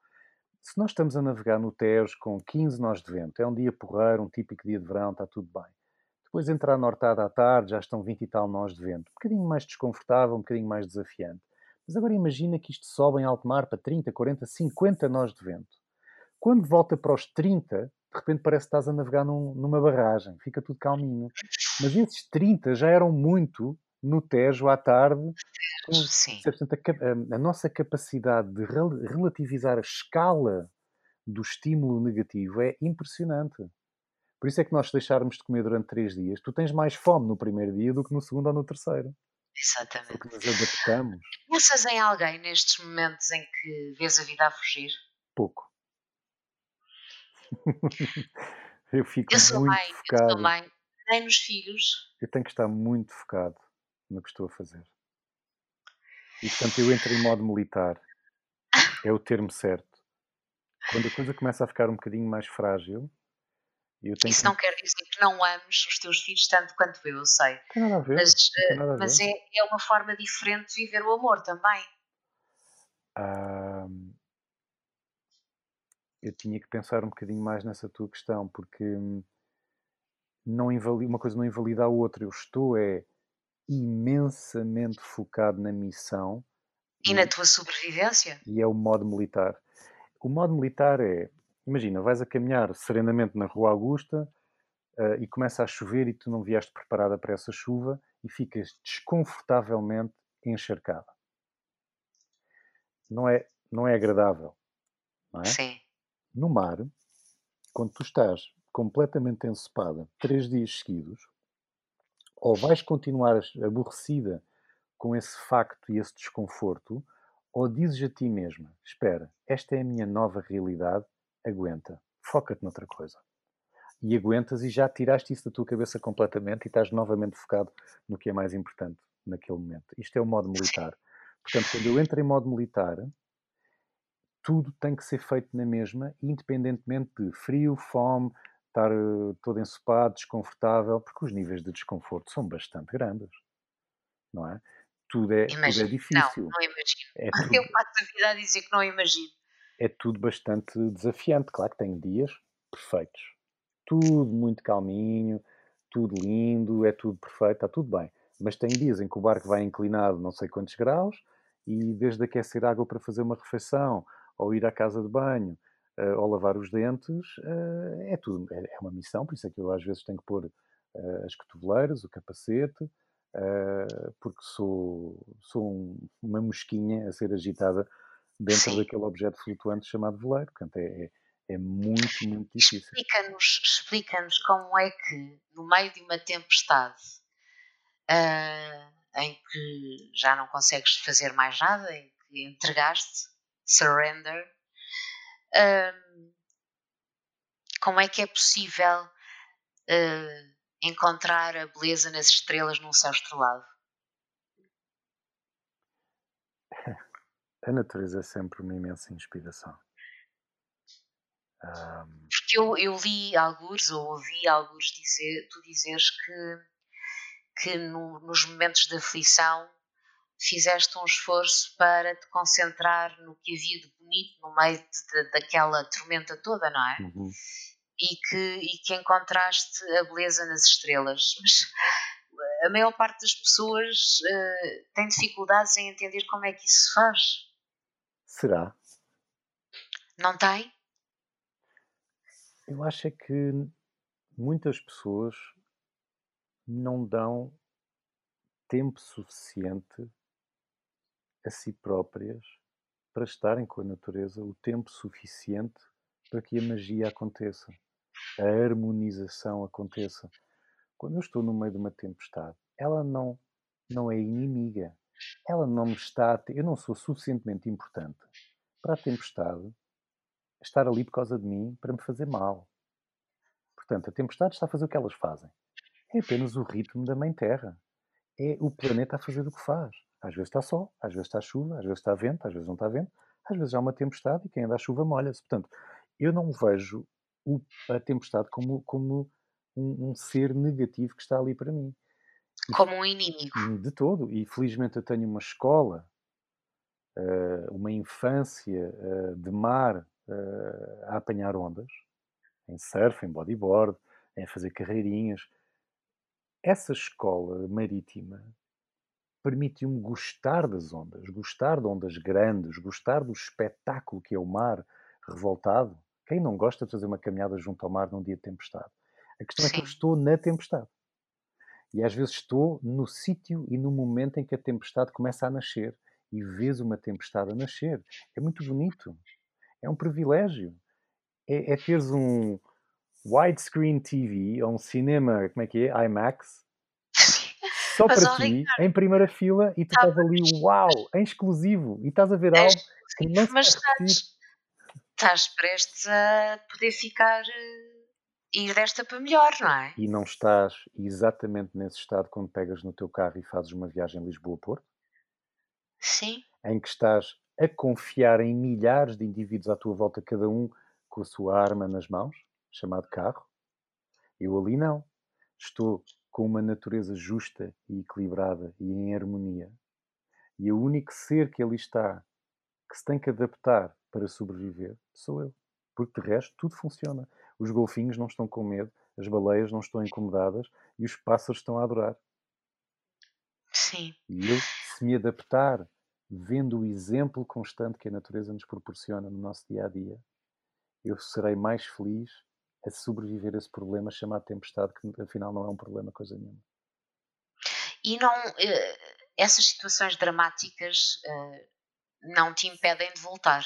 Speaker 3: Se nós estamos a navegar no Tejo com 15 nós de vento, é um dia porreiro, um típico dia de verão, está tudo bem. Depois entrar nortada à tarde, já estão 20 e tal nós de vento. Um bocadinho mais desconfortável, um bocadinho mais desafiante. Mas agora imagina que isto sobe em alto mar para 30, 40, 50 nós de vento. Quando volta para os 30, de repente parece que estás a navegar num, numa barragem, fica tudo calminho. Mas esses 30 já eram muito no Tejo à tarde.
Speaker 2: Sim.
Speaker 3: Portanto, a, a, nossa capacidade de relativizar a escala do estímulo negativo é impressionante. Por isso é que nós se deixarmos de comer durante três dias, tu tens mais fome no primeiro dia do que no segundo ou no terceiro.
Speaker 2: Exatamente.
Speaker 3: Porque nos adaptamos.
Speaker 2: Pensas em alguém nestes momentos em que vês a vida a fugir?
Speaker 3: Pouco. eu fico
Speaker 2: eu sou
Speaker 3: muito
Speaker 2: mãe,
Speaker 3: focado.
Speaker 2: Eu sou mãe, nem nos filhos.
Speaker 3: Eu tenho que estar muito focado no que estou a fazer. E portanto eu entro em modo militar. É o termo certo. Quando a coisa começa a ficar um bocadinho mais frágil,
Speaker 2: isso
Speaker 3: que...
Speaker 2: não quer dizer que não ames os teus filhos tanto quanto eu, eu sei.
Speaker 3: Tem nada a ver,
Speaker 2: mas,
Speaker 3: nada a
Speaker 2: mas
Speaker 3: ver.
Speaker 2: É, é uma forma diferente de viver o amor também.
Speaker 3: Eu tinha que pensar um bocadinho mais nessa tua questão, porque hum, não uma coisa não invalida a outra. Eu estou é imensamente focado na missão.
Speaker 2: E, e na tua sobrevivência?
Speaker 3: E é o modo militar. O modo militar é imagina, vais a caminhar serenamente na Rua Augusta uh, e começa a chover e tu não vieste preparada para essa chuva e ficas desconfortavelmente encharcada. Não é, não é agradável, não é?
Speaker 2: Sim.
Speaker 3: No mar, quando tu estás completamente ensopada três dias seguidos, ou vais continuar aborrecida com esse facto e esse desconforto, ou dizes a ti mesma: Espera, esta é a minha nova realidade aguenta, foca-te noutra coisa. E aguentas e já tiraste isso da tua cabeça completamente e estás novamente focado no que é mais importante naquele momento. Isto é o modo militar. Portanto, quando eu entro em modo militar, tudo tem que ser feito na mesma, independentemente de frio, fome, estar eh, todo ensopado, desconfortável, porque os níveis de desconforto são bastante grandes, não é? Tudo é, tudo é difícil.
Speaker 2: Não, não imagino.
Speaker 3: É tudo...
Speaker 2: Eu passo a vida a dizer que não imagino
Speaker 3: é tudo bastante desafiante. Claro que tenho dias perfeitos. Tudo muito calminho, tudo lindo, é tudo perfeito, está tudo bem. Mas tem dias em que o barco vai inclinado não sei quantos graus e desde aquecer água para fazer uma refeição, ou ir à casa de banho, eh, ou lavar os dentes, eh, é tudo. É, é, uma missão, por isso é que eu às vezes tenho que pôr eh, as cotoveleiras, o capacete, porque sou, sou uma mosquinha a ser agitada dentro
Speaker 2: Sim.
Speaker 3: daquele objeto flutuante chamado veleiro. Portanto, é, é, é muito, muito difícil.
Speaker 2: Explica-nos explica como é que, no meio de uma tempestade uh, em que já não consegues fazer mais nada, em que entregaste, surrender, uh, como é que é possível uh, encontrar a beleza nas estrelas num céu estrelado?
Speaker 3: a natureza é sempre uma imensa inspiração.
Speaker 2: Porque eu, eu li alguns, ou ouvi alguns dizer, tu dizeres que, que no, nos momentos de aflição fizeste um esforço para te concentrar no que havia de bonito no meio de, de, daquela tormenta toda, não é?
Speaker 3: Uhum.
Speaker 2: E, que, e que encontraste a beleza nas estrelas. Mas a maior parte das pessoas uh, tem dificuldades em entender como é que isso se faz.
Speaker 3: Será?
Speaker 2: Não tem?
Speaker 3: Eu acho é que muitas pessoas não dão tempo suficiente a si próprias para estarem com a natureza, o tempo suficiente para que a magia aconteça, a harmonização aconteça. Quando eu estou no meio de uma tempestade, ela não, não é inimiga, ela não me está. Te... Eu não sou suficientemente importante para a tempestade estar ali por causa de mim para me fazer mal. Portanto, a tempestade está a fazer o que elas fazem. É apenas o ritmo da Mãe Terra. É o planeta a fazer o que faz. Às vezes está sol, às vezes está chuva, às vezes está vento, às vezes não está vento, às vezes há uma tempestade e quem anda à chuva molha-se. Portanto, eu não vejo o, a tempestade como, como um, um, ser negativo que está ali para mim.
Speaker 2: Como um inimigo.
Speaker 3: De todo. E felizmente eu tenho uma escola, eh, uma infância eh, de mar eh, a apanhar ondas, em surf, em bodyboard, em fazer carreirinhas. Essa escola marítima permitiu-me gostar das ondas, gostar de ondas grandes, gostar do espetáculo que é o mar revoltado. Quem não gosta de fazer uma caminhada junto ao mar num dia de tempestade? A questão Sim. é que eu estou na tempestade. E às vezes estou no sítio e no momento em que a tempestade começa a nascer e vês uma tempestade a nascer. É muito bonito. É um privilégio. É, é teres um widescreen TV ou um cinema, como é que é? IMAX. Só para ti, Ricardo, em primeira fila, e tu tá estás ali, uau, em exclusivo, e estás a ver é algo que não
Speaker 2: Mas estás, estás prestes a poder ficar eh, ir desta para melhor, não é?
Speaker 3: E não estás exatamente nesse estado quando pegas no teu carro e fazes uma viagem Lisboa-Porto?
Speaker 2: Sim.
Speaker 3: Em que estás a confiar em milhares de indivíduos à tua volta, cada um com a sua arma nas mãos, chamado carro. Eu ali não. Estou com uma natureza justa e equilibrada e em harmonia. E o único ser que ali está, que se tem que adaptar para sobreviver, sou eu. Porque de resto tudo funciona. Os golfinhos não estão com medo, as baleias não estão incomodadas e os pássaros estão a adorar.
Speaker 2: Sim.
Speaker 3: E eu, se me adaptar, vendo o exemplo constante que a natureza nos proporciona no nosso dia a dia, eu serei mais feliz a sobreviver a esse problema chamado tempestade, que afinal não é um problema coisa nenhuma.
Speaker 2: E não, eh, essas situações dramáticas eh, não te impedem de voltar?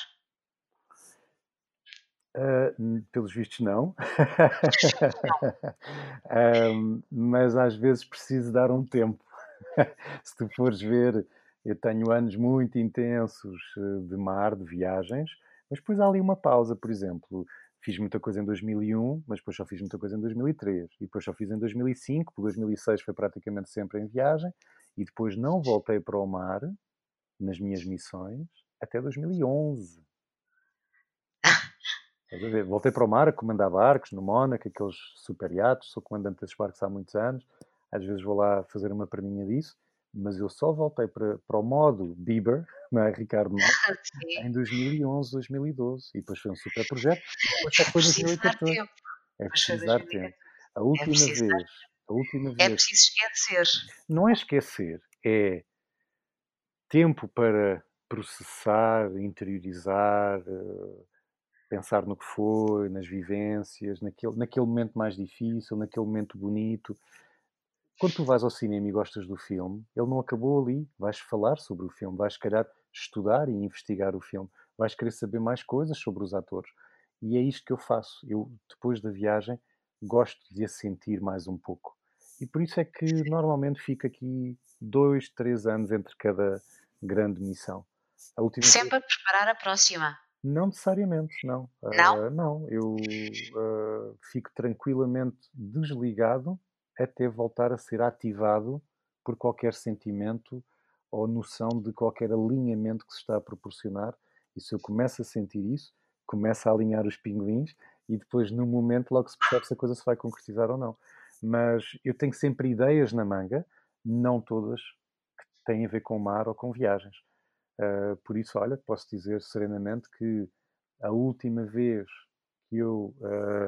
Speaker 3: Uh, pelos vistos, não. um, mas às vezes preciso dar um tempo. Se tu fores ver, eu tenho anos muito intensos de mar, de viagens, mas depois há ali uma pausa, por exemplo fiz muita coisa em 2001, mas depois só fiz muita coisa em 2003. E depois só fiz em 2005, por 2006 foi praticamente sempre em viagem. E depois não voltei para o mar, nas minhas missões, até 2011. Voltei para o mar a comandar barcos no Mónaco, aqueles super iates. Sou comandante desses barcos há muitos anos. Às vezes vou lá fazer uma perninha disso mas eu só voltei para, para o modo Bieber, não é, Ricardo Marques, em 2011, 2012. E depois foi um super projeto. Depois só foi 2014. É preciso dar tempo. A é última é vez. Dar... A última é vez.
Speaker 2: É preciso esquecer.
Speaker 3: Não é esquecer, é tempo para processar, interiorizar, eh, pensar no que foi, nas vivências, naquele, naquele momento mais difícil, naquele momento bonito quando tu vais ao cinema e gostas do filme, ele não acabou ali. Vais falar sobre o filme, vais, se calhar, estudar e investigar o filme, vais querer saber mais coisas sobre os atores. E é isto que eu faço. Eu, depois da viagem, gosto de a sentir mais um pouco. E por isso é que normalmente fico aqui dois, três anos entre cada grande missão.
Speaker 2: Sempre vez... a preparar a próxima.
Speaker 3: Não necessariamente, não.
Speaker 2: Não?
Speaker 3: Uh, não, eu uh, fico tranquilamente desligado até voltar a ser ativado por qualquer sentimento ou noção de qualquer alinhamento que se está a proporcionar. E se eu começo a sentir isso, começa a alinhar os pinguins e depois, no momento, logo se percebe se a coisa se vai concretizar ou não. Mas eu tenho sempre ideias na manga, não todas que têm a ver com mar ou com viagens. Uh, por isso, olha, posso dizer serenamente que a última vez que eu uh,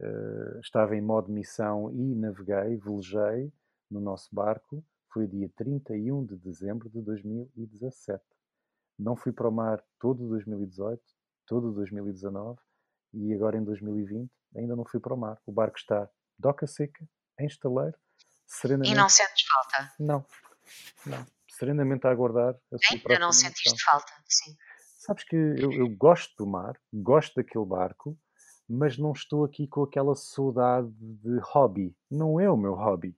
Speaker 3: uh, estava em modo missão e naveguei, velejei no nosso barco, foi dia 31 de dezembro de 2017. Não fui para o mar todo 2018, todo 2019 e agora em 2020 ainda não fui para o mar. O barco está doca seca, em estaleiro, serenamente.
Speaker 2: E não sentes falta?
Speaker 3: Não, não. Serenamente a aguardar a sua
Speaker 2: Ainda não sentiste falta, sim.
Speaker 3: Sabes que eu, eu gosto do mar, gosto daquele barco, mas não estou aqui com aquela saudade de hobby. Não é o meu hobby.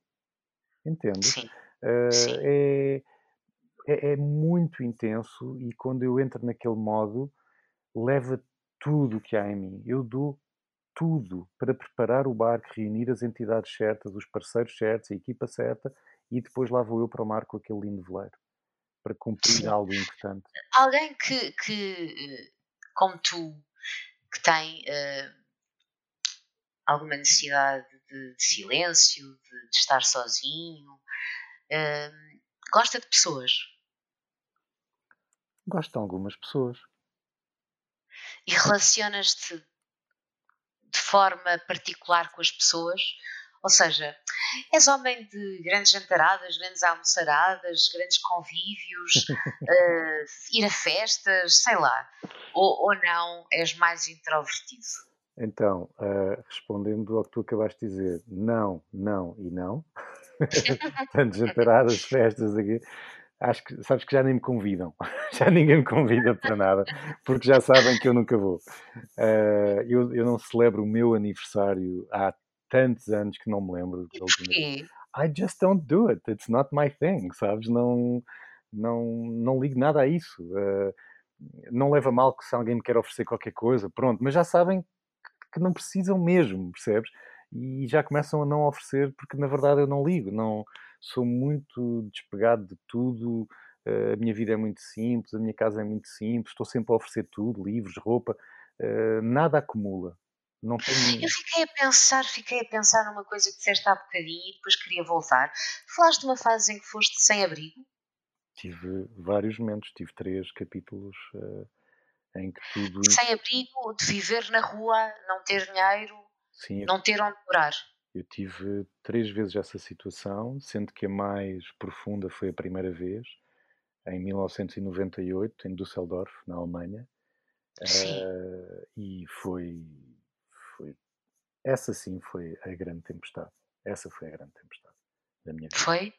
Speaker 3: Entende?
Speaker 2: Sim. Uh, Sim.
Speaker 3: É, é, é, muito intenso e quando eu entro naquele modo, leva tudo que há em mim. Eu dou tudo para preparar o barco, reunir as entidades certas, os parceiros certos, a equipa certa e depois lá vou eu para o mar com aquele lindo veleiro para cumprir Sim. algo importante.
Speaker 2: Alguém que, que, como tu, que tem uh, alguma necessidade de, de silêncio, de, de, estar sozinho. Uh, gosta de pessoas.
Speaker 3: Gosto de algumas pessoas.
Speaker 2: E relacionas-te de forma particular com as pessoas? Ou seja, és homem de grandes jantaradas, grandes almoçaradas, grandes convívios, uh, ir a festas, sei lá. Ou, ou não, és mais introvertido?
Speaker 3: Então, uh, respondendo ao que tu acabaste de dizer, não, não e não, tanto jantaradas, festas aqui, acho que sabes que já nem me convidam, já ninguém me convida para nada, porque já sabem que eu nunca vou. Uh, eu, eu não celebro o meu aniversário há tantos anos que não me lembro.
Speaker 2: Porquê?
Speaker 3: I just don't do it. It's not my thing, sabes? Não, não, não ligo nada a isso. Uh, não leva mal que se alguém me quer oferecer qualquer coisa, pronto, mas já sabem que não precisam mesmo, percebes? E já começam a não oferecer porque na verdade eu não ligo, não sou muito despegado de tudo, uh, a minha vida é muito simples, a minha casa é muito simples, estou sempre a oferecer tudo, livros, roupa, uh, nada acumula. Não tenho...
Speaker 2: Eu fiquei a pensar, fiquei a pensar numa coisa que disseste há bocadinho e depois queria voltar. Falaste de uma fase em que foste sem abrigo?
Speaker 3: Tive vários momentos, tive três capítulos uh, em que tudo.
Speaker 2: Sem abrigo, de viver na rua, não ter dinheiro, Sim, não ter onde morar.
Speaker 3: Eu tive três vezes essa situação, sendo que a mais profunda foi a primeira vez, em 1998, em Düsseldorf, na Alemanha. Uh, e foi. Essa sim foi a grande tempestade. Essa foi a grande tempestade da minha vida.
Speaker 2: Foi?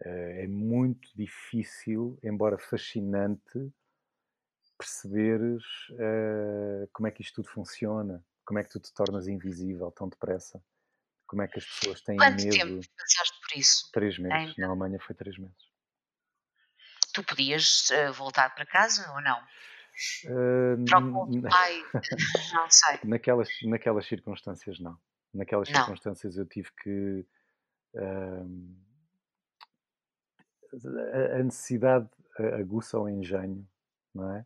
Speaker 3: Eh, é muito difícil, embora fascinante, perceberes uh, como é que isto tudo funciona, como é que tu te tornas invisível tão depressa, como é que as pessoas têm
Speaker 2: Quanto
Speaker 3: medo.
Speaker 2: tempo passaste por isso?
Speaker 3: Três meses. Ainda? Na Alemanha foi três meses.
Speaker 2: Tu podias uh, voltar para casa ou não? Uh, não sei.
Speaker 3: Naquelas, naquelas circunstâncias, não. Naquelas não. circunstâncias eu tive que. Uh, a, necessidade aguça o engenho, não é?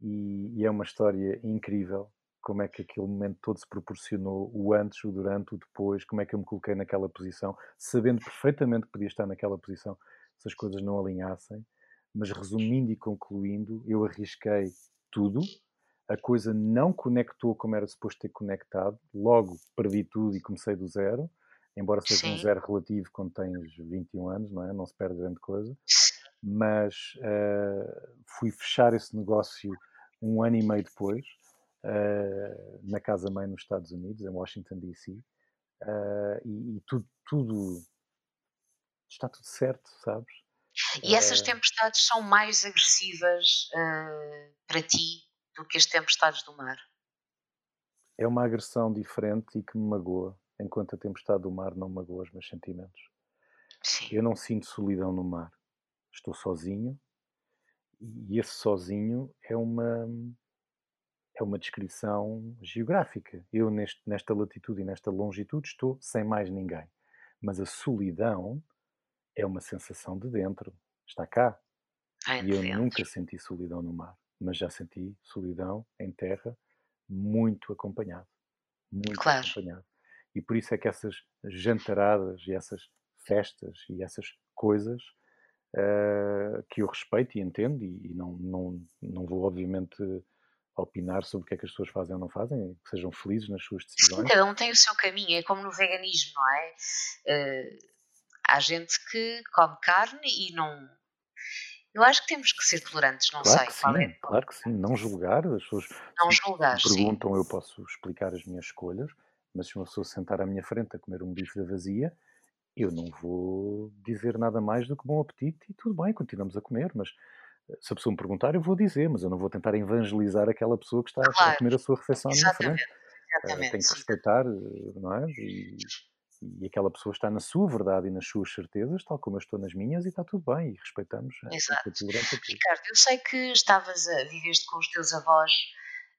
Speaker 3: E, e, é uma história incrível como é que aquele momento todo se proporcionou, o antes, o durante, o depois, como é que eu me coloquei naquela posição, sabendo perfeitamente que podia estar naquela posição se as coisas não alinhassem, mas resumindo e concluindo, eu arrisquei tudo, a coisa não conectou como era suposto ter conectado, logo perdi tudo e comecei do zero, embora seja Sim. um zero relativo quando tens 21 anos, não é? Não se perde grande coisa. Mas uh, fui fechar esse negócio um ano e meio depois, uh, na casa-mãe nos Estados Unidos, em Washington, D.C. Uh, eh, e, e tudo, tudo, está tudo certo, sabes?
Speaker 2: E essas tempestades são mais agressivas para ti do que as tempestades do mar?
Speaker 3: É uma agressão diferente e que me magoa enquanto a tempestade do mar não magoa os meus sentimentos. Sim. Eu não sinto solidão no mar. Estou sozinho e esse sozinho é uma é uma descrição geográfica. Eu neste, nesta latitude e nesta longitude estou sem mais ninguém. Mas a solidão é uma sensação de dentro. Está cá.
Speaker 2: É
Speaker 3: e eu dentro. nunca senti solidão no mar, mas já senti solidão em terra muito acompanhado. Muito claro. acompanhado. E por isso é que essas jantaradas e essas festas e essas coisas uh, que eu respeito e entendo, e, e, não, não, não vou, obviamente, opinar sobre o que é que as pessoas fazem ou não fazem, que sejam felizes nas suas decisões.
Speaker 2: Sim, cada um tem o seu caminho, é como no veganismo, não é? Uh, há gente que come carne e não. Eu acho que temos que ser tolerantes, não
Speaker 3: claro
Speaker 2: sei.
Speaker 3: Que sim, é. Claro que sim, não julgar. As pessoas
Speaker 2: não julgar,
Speaker 3: perguntam,
Speaker 2: sim.
Speaker 3: eu posso explicar as minhas escolhas mas se uma pessoa sentar à minha frente a comer um bife da vazia, eu não vou dizer nada mais do que bom apetite e tudo bem, continuamos a comer, mas eh, se a pessoa me perguntar, eu vou dizer, mas eu não vou tentar evangelizar aquela pessoa que está claro. a comer a sua refeição à minha frente.
Speaker 2: Exatamente.
Speaker 3: Uh, tem que respeitar, eh, não é? E, e, aquela pessoa está na sua verdade e nas suas certezas, tal como eu estou nas minhas, e está tudo bem, e respeitamos.
Speaker 2: Exato. Ricardo, eu sei que estavas a viveste com os teus avós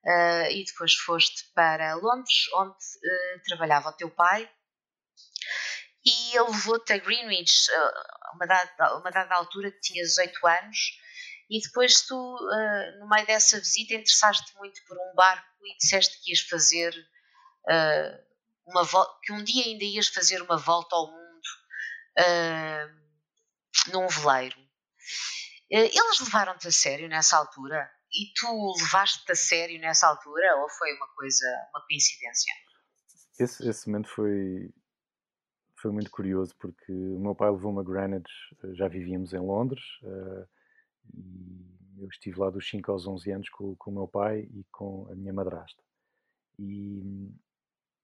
Speaker 2: uh, e depois foste para Londres, onde uh, trabalhava o teu pai, e ele levou-te a Greenwich, uh, uma, dada, uma dada altura, tinha 18 anos, e depois tu, uh, no meio dessa visita, interessaste muito por um barco e disseste que ias fazer uh, uma que um dia ainda ias fazer uma volta ao mundo uh, num veleiro. Eles levaram-te a sério nessa altura? E tu levaste-te a sério nessa altura ou foi uma coisa, uma coincidência?
Speaker 3: Esse, esse momento foi, foi muito curioso porque o meu pai levou-me a Greenwich, eh, já vivíamos em Londres uh, e eu estive lá dos 5 aos 11 anos com, com o meu pai e com a minha madrasta. E,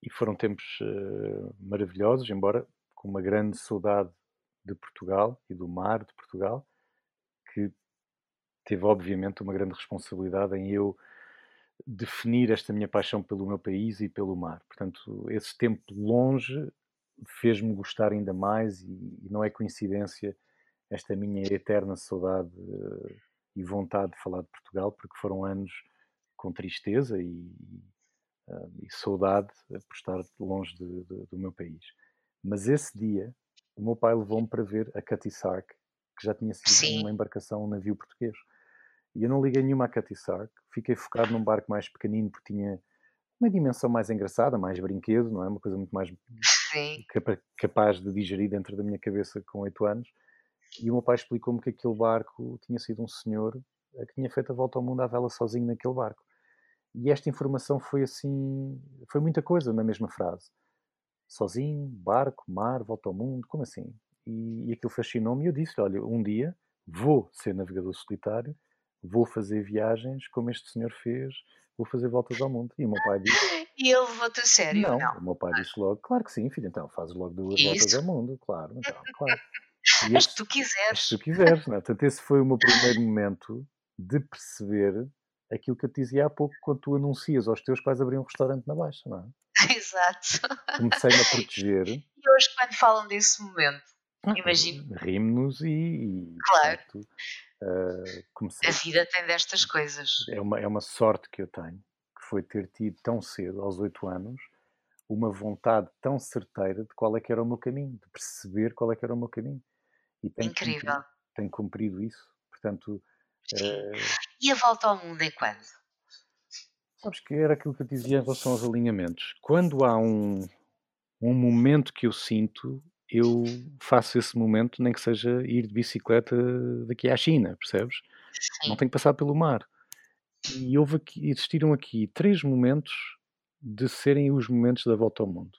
Speaker 3: e foram tempos uh, maravilhosos, embora com uma grande saudade de Portugal e do mar de Portugal, teve obviamente uma grande responsabilidade em eu definir esta minha paixão pelo meu país e pelo mar. Portanto, esse tempo longe fez-me gostar ainda mais e, e, não é coincidência esta minha eterna saudade uh, e vontade de falar de Portugal, porque foram anos com tristeza e, e saudade por estar longe de, de, do meu país. Mas esse dia, o meu pai levou-me para ver a Cutty Sark, que já tinha sido Sim. uma embarcação, um navio português. E eu não liguei nenhuma a Sark, fiquei focado num barco mais pequenino, porque tinha uma dimensão mais engraçada, mais brinquedo, não é? Uma coisa muito mais capaz de digerir dentro da minha cabeça com oito anos. E o meu pai explicou-me que aquele barco tinha sido um senhor que tinha feito a volta ao mundo à vela sozinho naquele barco. E esta informação foi assim, foi muita coisa na mesma frase. Sozinho, barco, mar, volta ao mundo, como assim? E, e aquilo fascinou-me e eu disse: Olha, um dia vou ser navegador solitário, vou fazer viagens como este senhor fez, vou fazer voltas ao mundo. E o meu pai disse:
Speaker 2: E ele levou-te a sério?
Speaker 3: Não, não, o meu pai disse logo: Claro que sim, filho, então fazes logo duas Isso. voltas ao mundo, claro, então, claro.
Speaker 2: E As que tu quiseres.
Speaker 3: Se tu quiseres, não é? Portanto, esse foi o meu primeiro momento de perceber aquilo que eu te dizia há pouco quando tu anuncias aos teus pais abrir um restaurante na Baixa, não é?
Speaker 2: Exato.
Speaker 3: Comecei-me a proteger.
Speaker 2: E hoje, quando falam desse momento, ah, imagino.
Speaker 3: Rimos e. e
Speaker 2: claro. Portanto, uh, comecei... A vida tem destas coisas.
Speaker 3: É uma, é uma sorte que eu tenho, que foi ter tido tão cedo, aos oito anos, uma vontade tão certeira de qual é que era o meu caminho, de perceber qual é que era o meu caminho.
Speaker 2: E tenho Incrível.
Speaker 3: Cumprido, tenho cumprido isso. Portanto. Uh...
Speaker 2: E a volta ao mundo é quando?
Speaker 3: Sabes que era aquilo que eu dizia em relação aos alinhamentos. Quando há um, um momento que eu sinto, eu faço esse momento, nem que seja ir de bicicleta daqui à China, percebes? Sim. Não tenho que passar pelo mar. E houve aqui, existiram aqui três momentos de serem os momentos da volta ao mundo.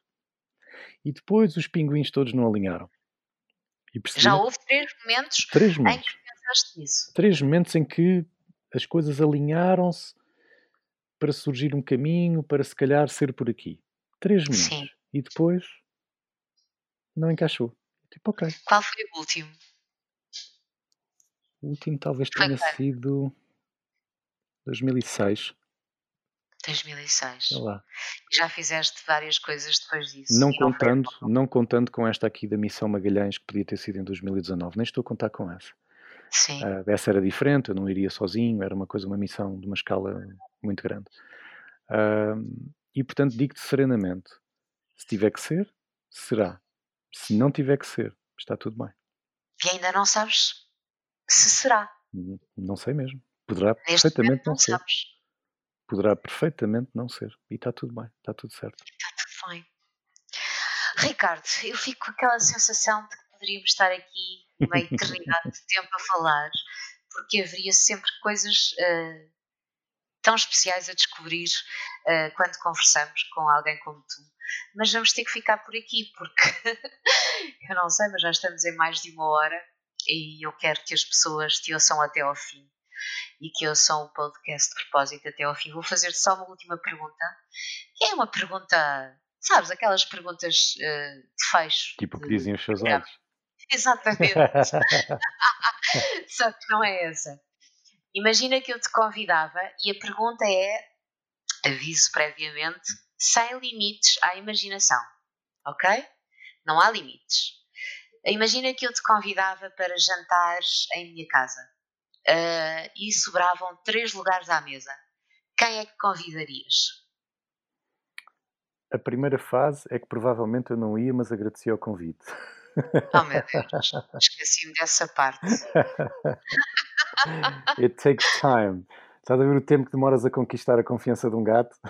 Speaker 3: E depois os pinguins todos não alinharam.
Speaker 2: Já houve três momentos,
Speaker 3: três momentos
Speaker 2: em que pensaste nisso.
Speaker 3: Três momentos em que as coisas alinharam-se para surgir um caminho, para se calhar ser por aqui. Três momentos. Sim. E depois não encaixou. Tipo, ok.
Speaker 2: Qual foi o último?
Speaker 3: O último talvez tenha sido 2006.
Speaker 2: 2006. Olá. Já fizeste várias coisas depois disso.
Speaker 3: Não contando, não, não, contando com esta aqui da missão Magalhães que podia ter sido em 2019. Nem estou a contar com essa.
Speaker 2: Sim. Uh,
Speaker 3: essa era diferente, eu não iria sozinho, era uma coisa, uma missão de uma escala muito grande. Uh, e portanto digo-te serenamente: se tiver que ser, será. Se não tiver que ser, está tudo bem.
Speaker 2: E ainda não sabes se será.
Speaker 3: Não, não sei mesmo. Poderá Neste perfeitamente não, não ser. Sabes. Poderá perfeitamente não ser. E está tudo bem, está tudo certo.
Speaker 2: Está tudo bem. Ricardo, eu fico com aquela sensação de poderíamos estar aqui uma eternidade de tempo a falar, porque haveria sempre coisas uh, tão especiais a descobrir uh, quando conversamos com alguém como tu. Mas vamos ter que ficar por aqui, porque eu não sei, mas já estamos em mais de uma hora e eu quero que as pessoas te ouçam até ao fim e que ouçam o podcast de propósito até ao fim. Vou fazer só uma última pergunta, que é uma pergunta, sabes, aquelas perguntas uh, de fecho.
Speaker 3: Tipo o que dizem os seus olhos.
Speaker 2: Exatamente. Só que não é essa. Imagina que eu te convidava e a pergunta é, aviso previamente, sem limites à imaginação. Ok? Não há limites. Imagina que eu te convidava para jantares em minha casa uh, e sobravam três lugares à mesa. Quem é que convidarias?
Speaker 3: A primeira fase é que provavelmente eu não ia, mas agradecia o convite.
Speaker 2: Oh meu Deus, esqueci-me dessa parte.
Speaker 3: It takes time. Estás a ver o tempo que demoras a conquistar a confiança de um gato?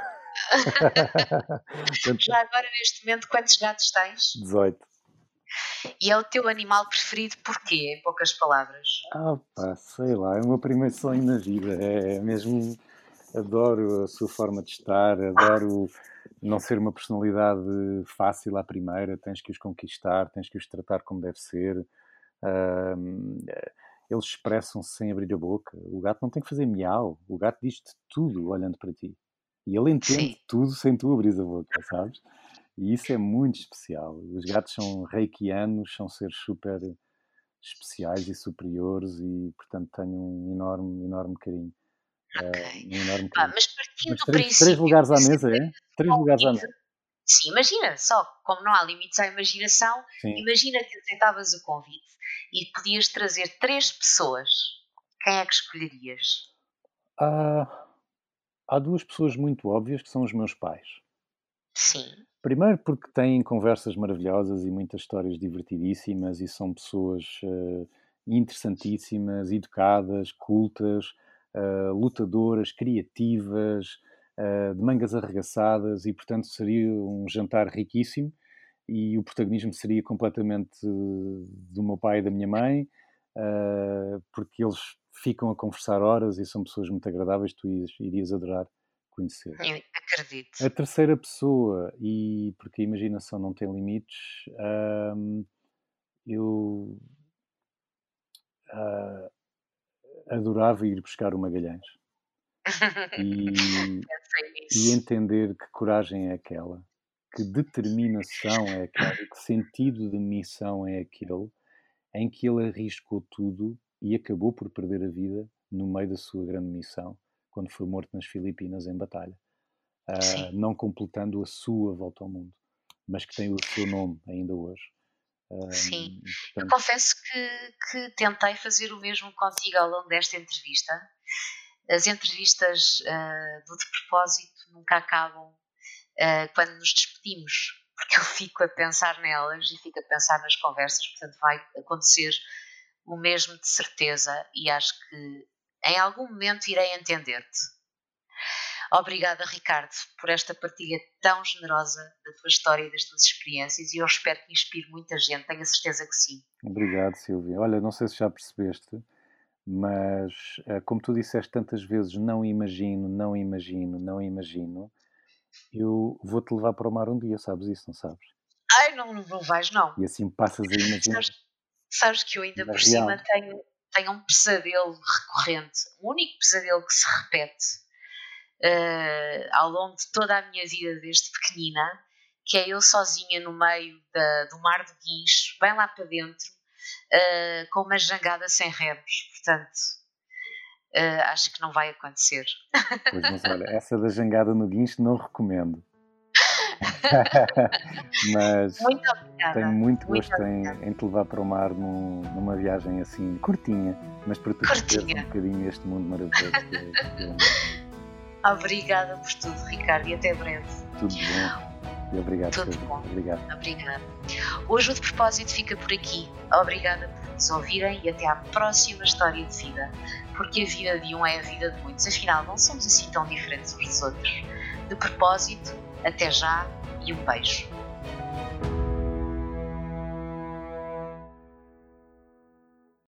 Speaker 2: Já agora, neste momento, quantos gatos tens?
Speaker 3: 18.
Speaker 2: E é o teu animal preferido porquê, em poucas palavras?
Speaker 3: Ah pá, sei lá, é o meu primeiro sonho na vida. É, é mesmo, adoro a sua forma de estar, adoro não ser uma personalidade fácil à primeira, tens que os conquistar, tens que os tratar como deve ser. Uh, eles expressam-se sem abrir a boca. O gato não tem que fazer miau, o gato diz-te tudo olhando para ti. E ele entende Sim. tudo sem tu abrir a boca, sabes? E isso é muito especial. Os gatos são reikianos, são seres super especiais e superiores e, portanto, tenho um enorme, enorme carinho.
Speaker 2: Ok.
Speaker 3: Uh, um enorme
Speaker 2: Pá, mas partindo
Speaker 3: Mas
Speaker 2: do
Speaker 3: três,
Speaker 2: princípio.
Speaker 3: três lugares à mesa, é? Três lugares à mesa.
Speaker 2: Sim, imagina, só como não há limites à imaginação,
Speaker 3: Sim.
Speaker 2: imagina que aceitavas o convite e podias trazer três pessoas. Quem é que escolherias?
Speaker 3: Há, há duas pessoas muito óbvias que são os meus pais.
Speaker 2: Sim.
Speaker 3: Primeiro porque têm conversas maravilhosas e muitas histórias divertidíssimas e são pessoas uh, interessantíssimas, educadas, cultas, uh, lutadoras, criativas, uh, de mangas arregaçadas e, portanto, seria um jantar riquíssimo e o protagonismo seria completamente do meu pai e da minha mãe, porque eles ficam a conversar horas e são pessoas muito agradáveis, tu irias adorar conhecer.
Speaker 2: Eu acredito.
Speaker 3: A terceira pessoa, e porque a imaginação não tem limites, hum, eu uh, adorava ir buscar o Magalhães. E, e entender que coragem é aquela, que determinação é aquela, que sentido de missão é aquele em que ele arriscou tudo e acabou por perder a vida no meio da sua grande missão, quando foi morto nas Filipinas em batalha, uh, não completando a sua volta ao mundo, mas que tem o seu nome ainda hoje.
Speaker 2: Uh, Sim, portanto... eu confesso que, que, tentei fazer o mesmo contigo ao longo desta entrevista. As entrevistas uh, do De Propósito nunca acabam quando nos despedimos, porque eu fico a pensar nelas e fico a pensar nas conversas, portanto vai acontecer o mesmo de certeza e acho que em algum momento irei entender-te. Obrigada, Ricardo, por esta partilha tão generosa da tua história e das tuas experiências e eu espero que inspire muita gente, tenho a certeza que sim.
Speaker 3: Obrigado, Silvia. Olha, não sei se já percebeste, mas eh, como tu disseste tantas vezes, não imagino, não imagino, não imagino, eu vou-te levar para o mar um dia, sabes isso, não sabes?
Speaker 2: Ai, não, não vais não.
Speaker 3: E assim passas a imaginar.
Speaker 2: Sabes, sabes que eu ainda por cima tenho, tenho um pesadelo recorrente, um único pesadelo que se repete uh, ao longo de toda a minha vida desde pequenina, que é eu sozinha no meio da, do mar do Guincho, bem lá para dentro, uh, com uma jangada sem remos. Portanto, uh, acho que não vai acontecer.
Speaker 3: Pois, mas olha, essa da jangada no Guincho não recomendo. mas
Speaker 2: muito obrigada.
Speaker 3: tenho muito gosto em, em, te levar para o mar num, numa viagem assim curtinha, mas para tu
Speaker 2: curtinha.
Speaker 3: um bocadinho este mundo maravilhoso. Que, é, que
Speaker 2: é Obrigada por tudo, Ricardo, e até breve.
Speaker 3: Tudo bom. E obrigado.
Speaker 2: Tudo bom.
Speaker 3: Obrigado.
Speaker 2: Obrigada. Hoje o de propósito fica por aqui. Obrigada por nos ouvirem e até à próxima história de vida. Porque a vida de um é a vida de muitos. Afinal, não somos assim tão diferentes uns dos outros. De propósito, até já e um beijo.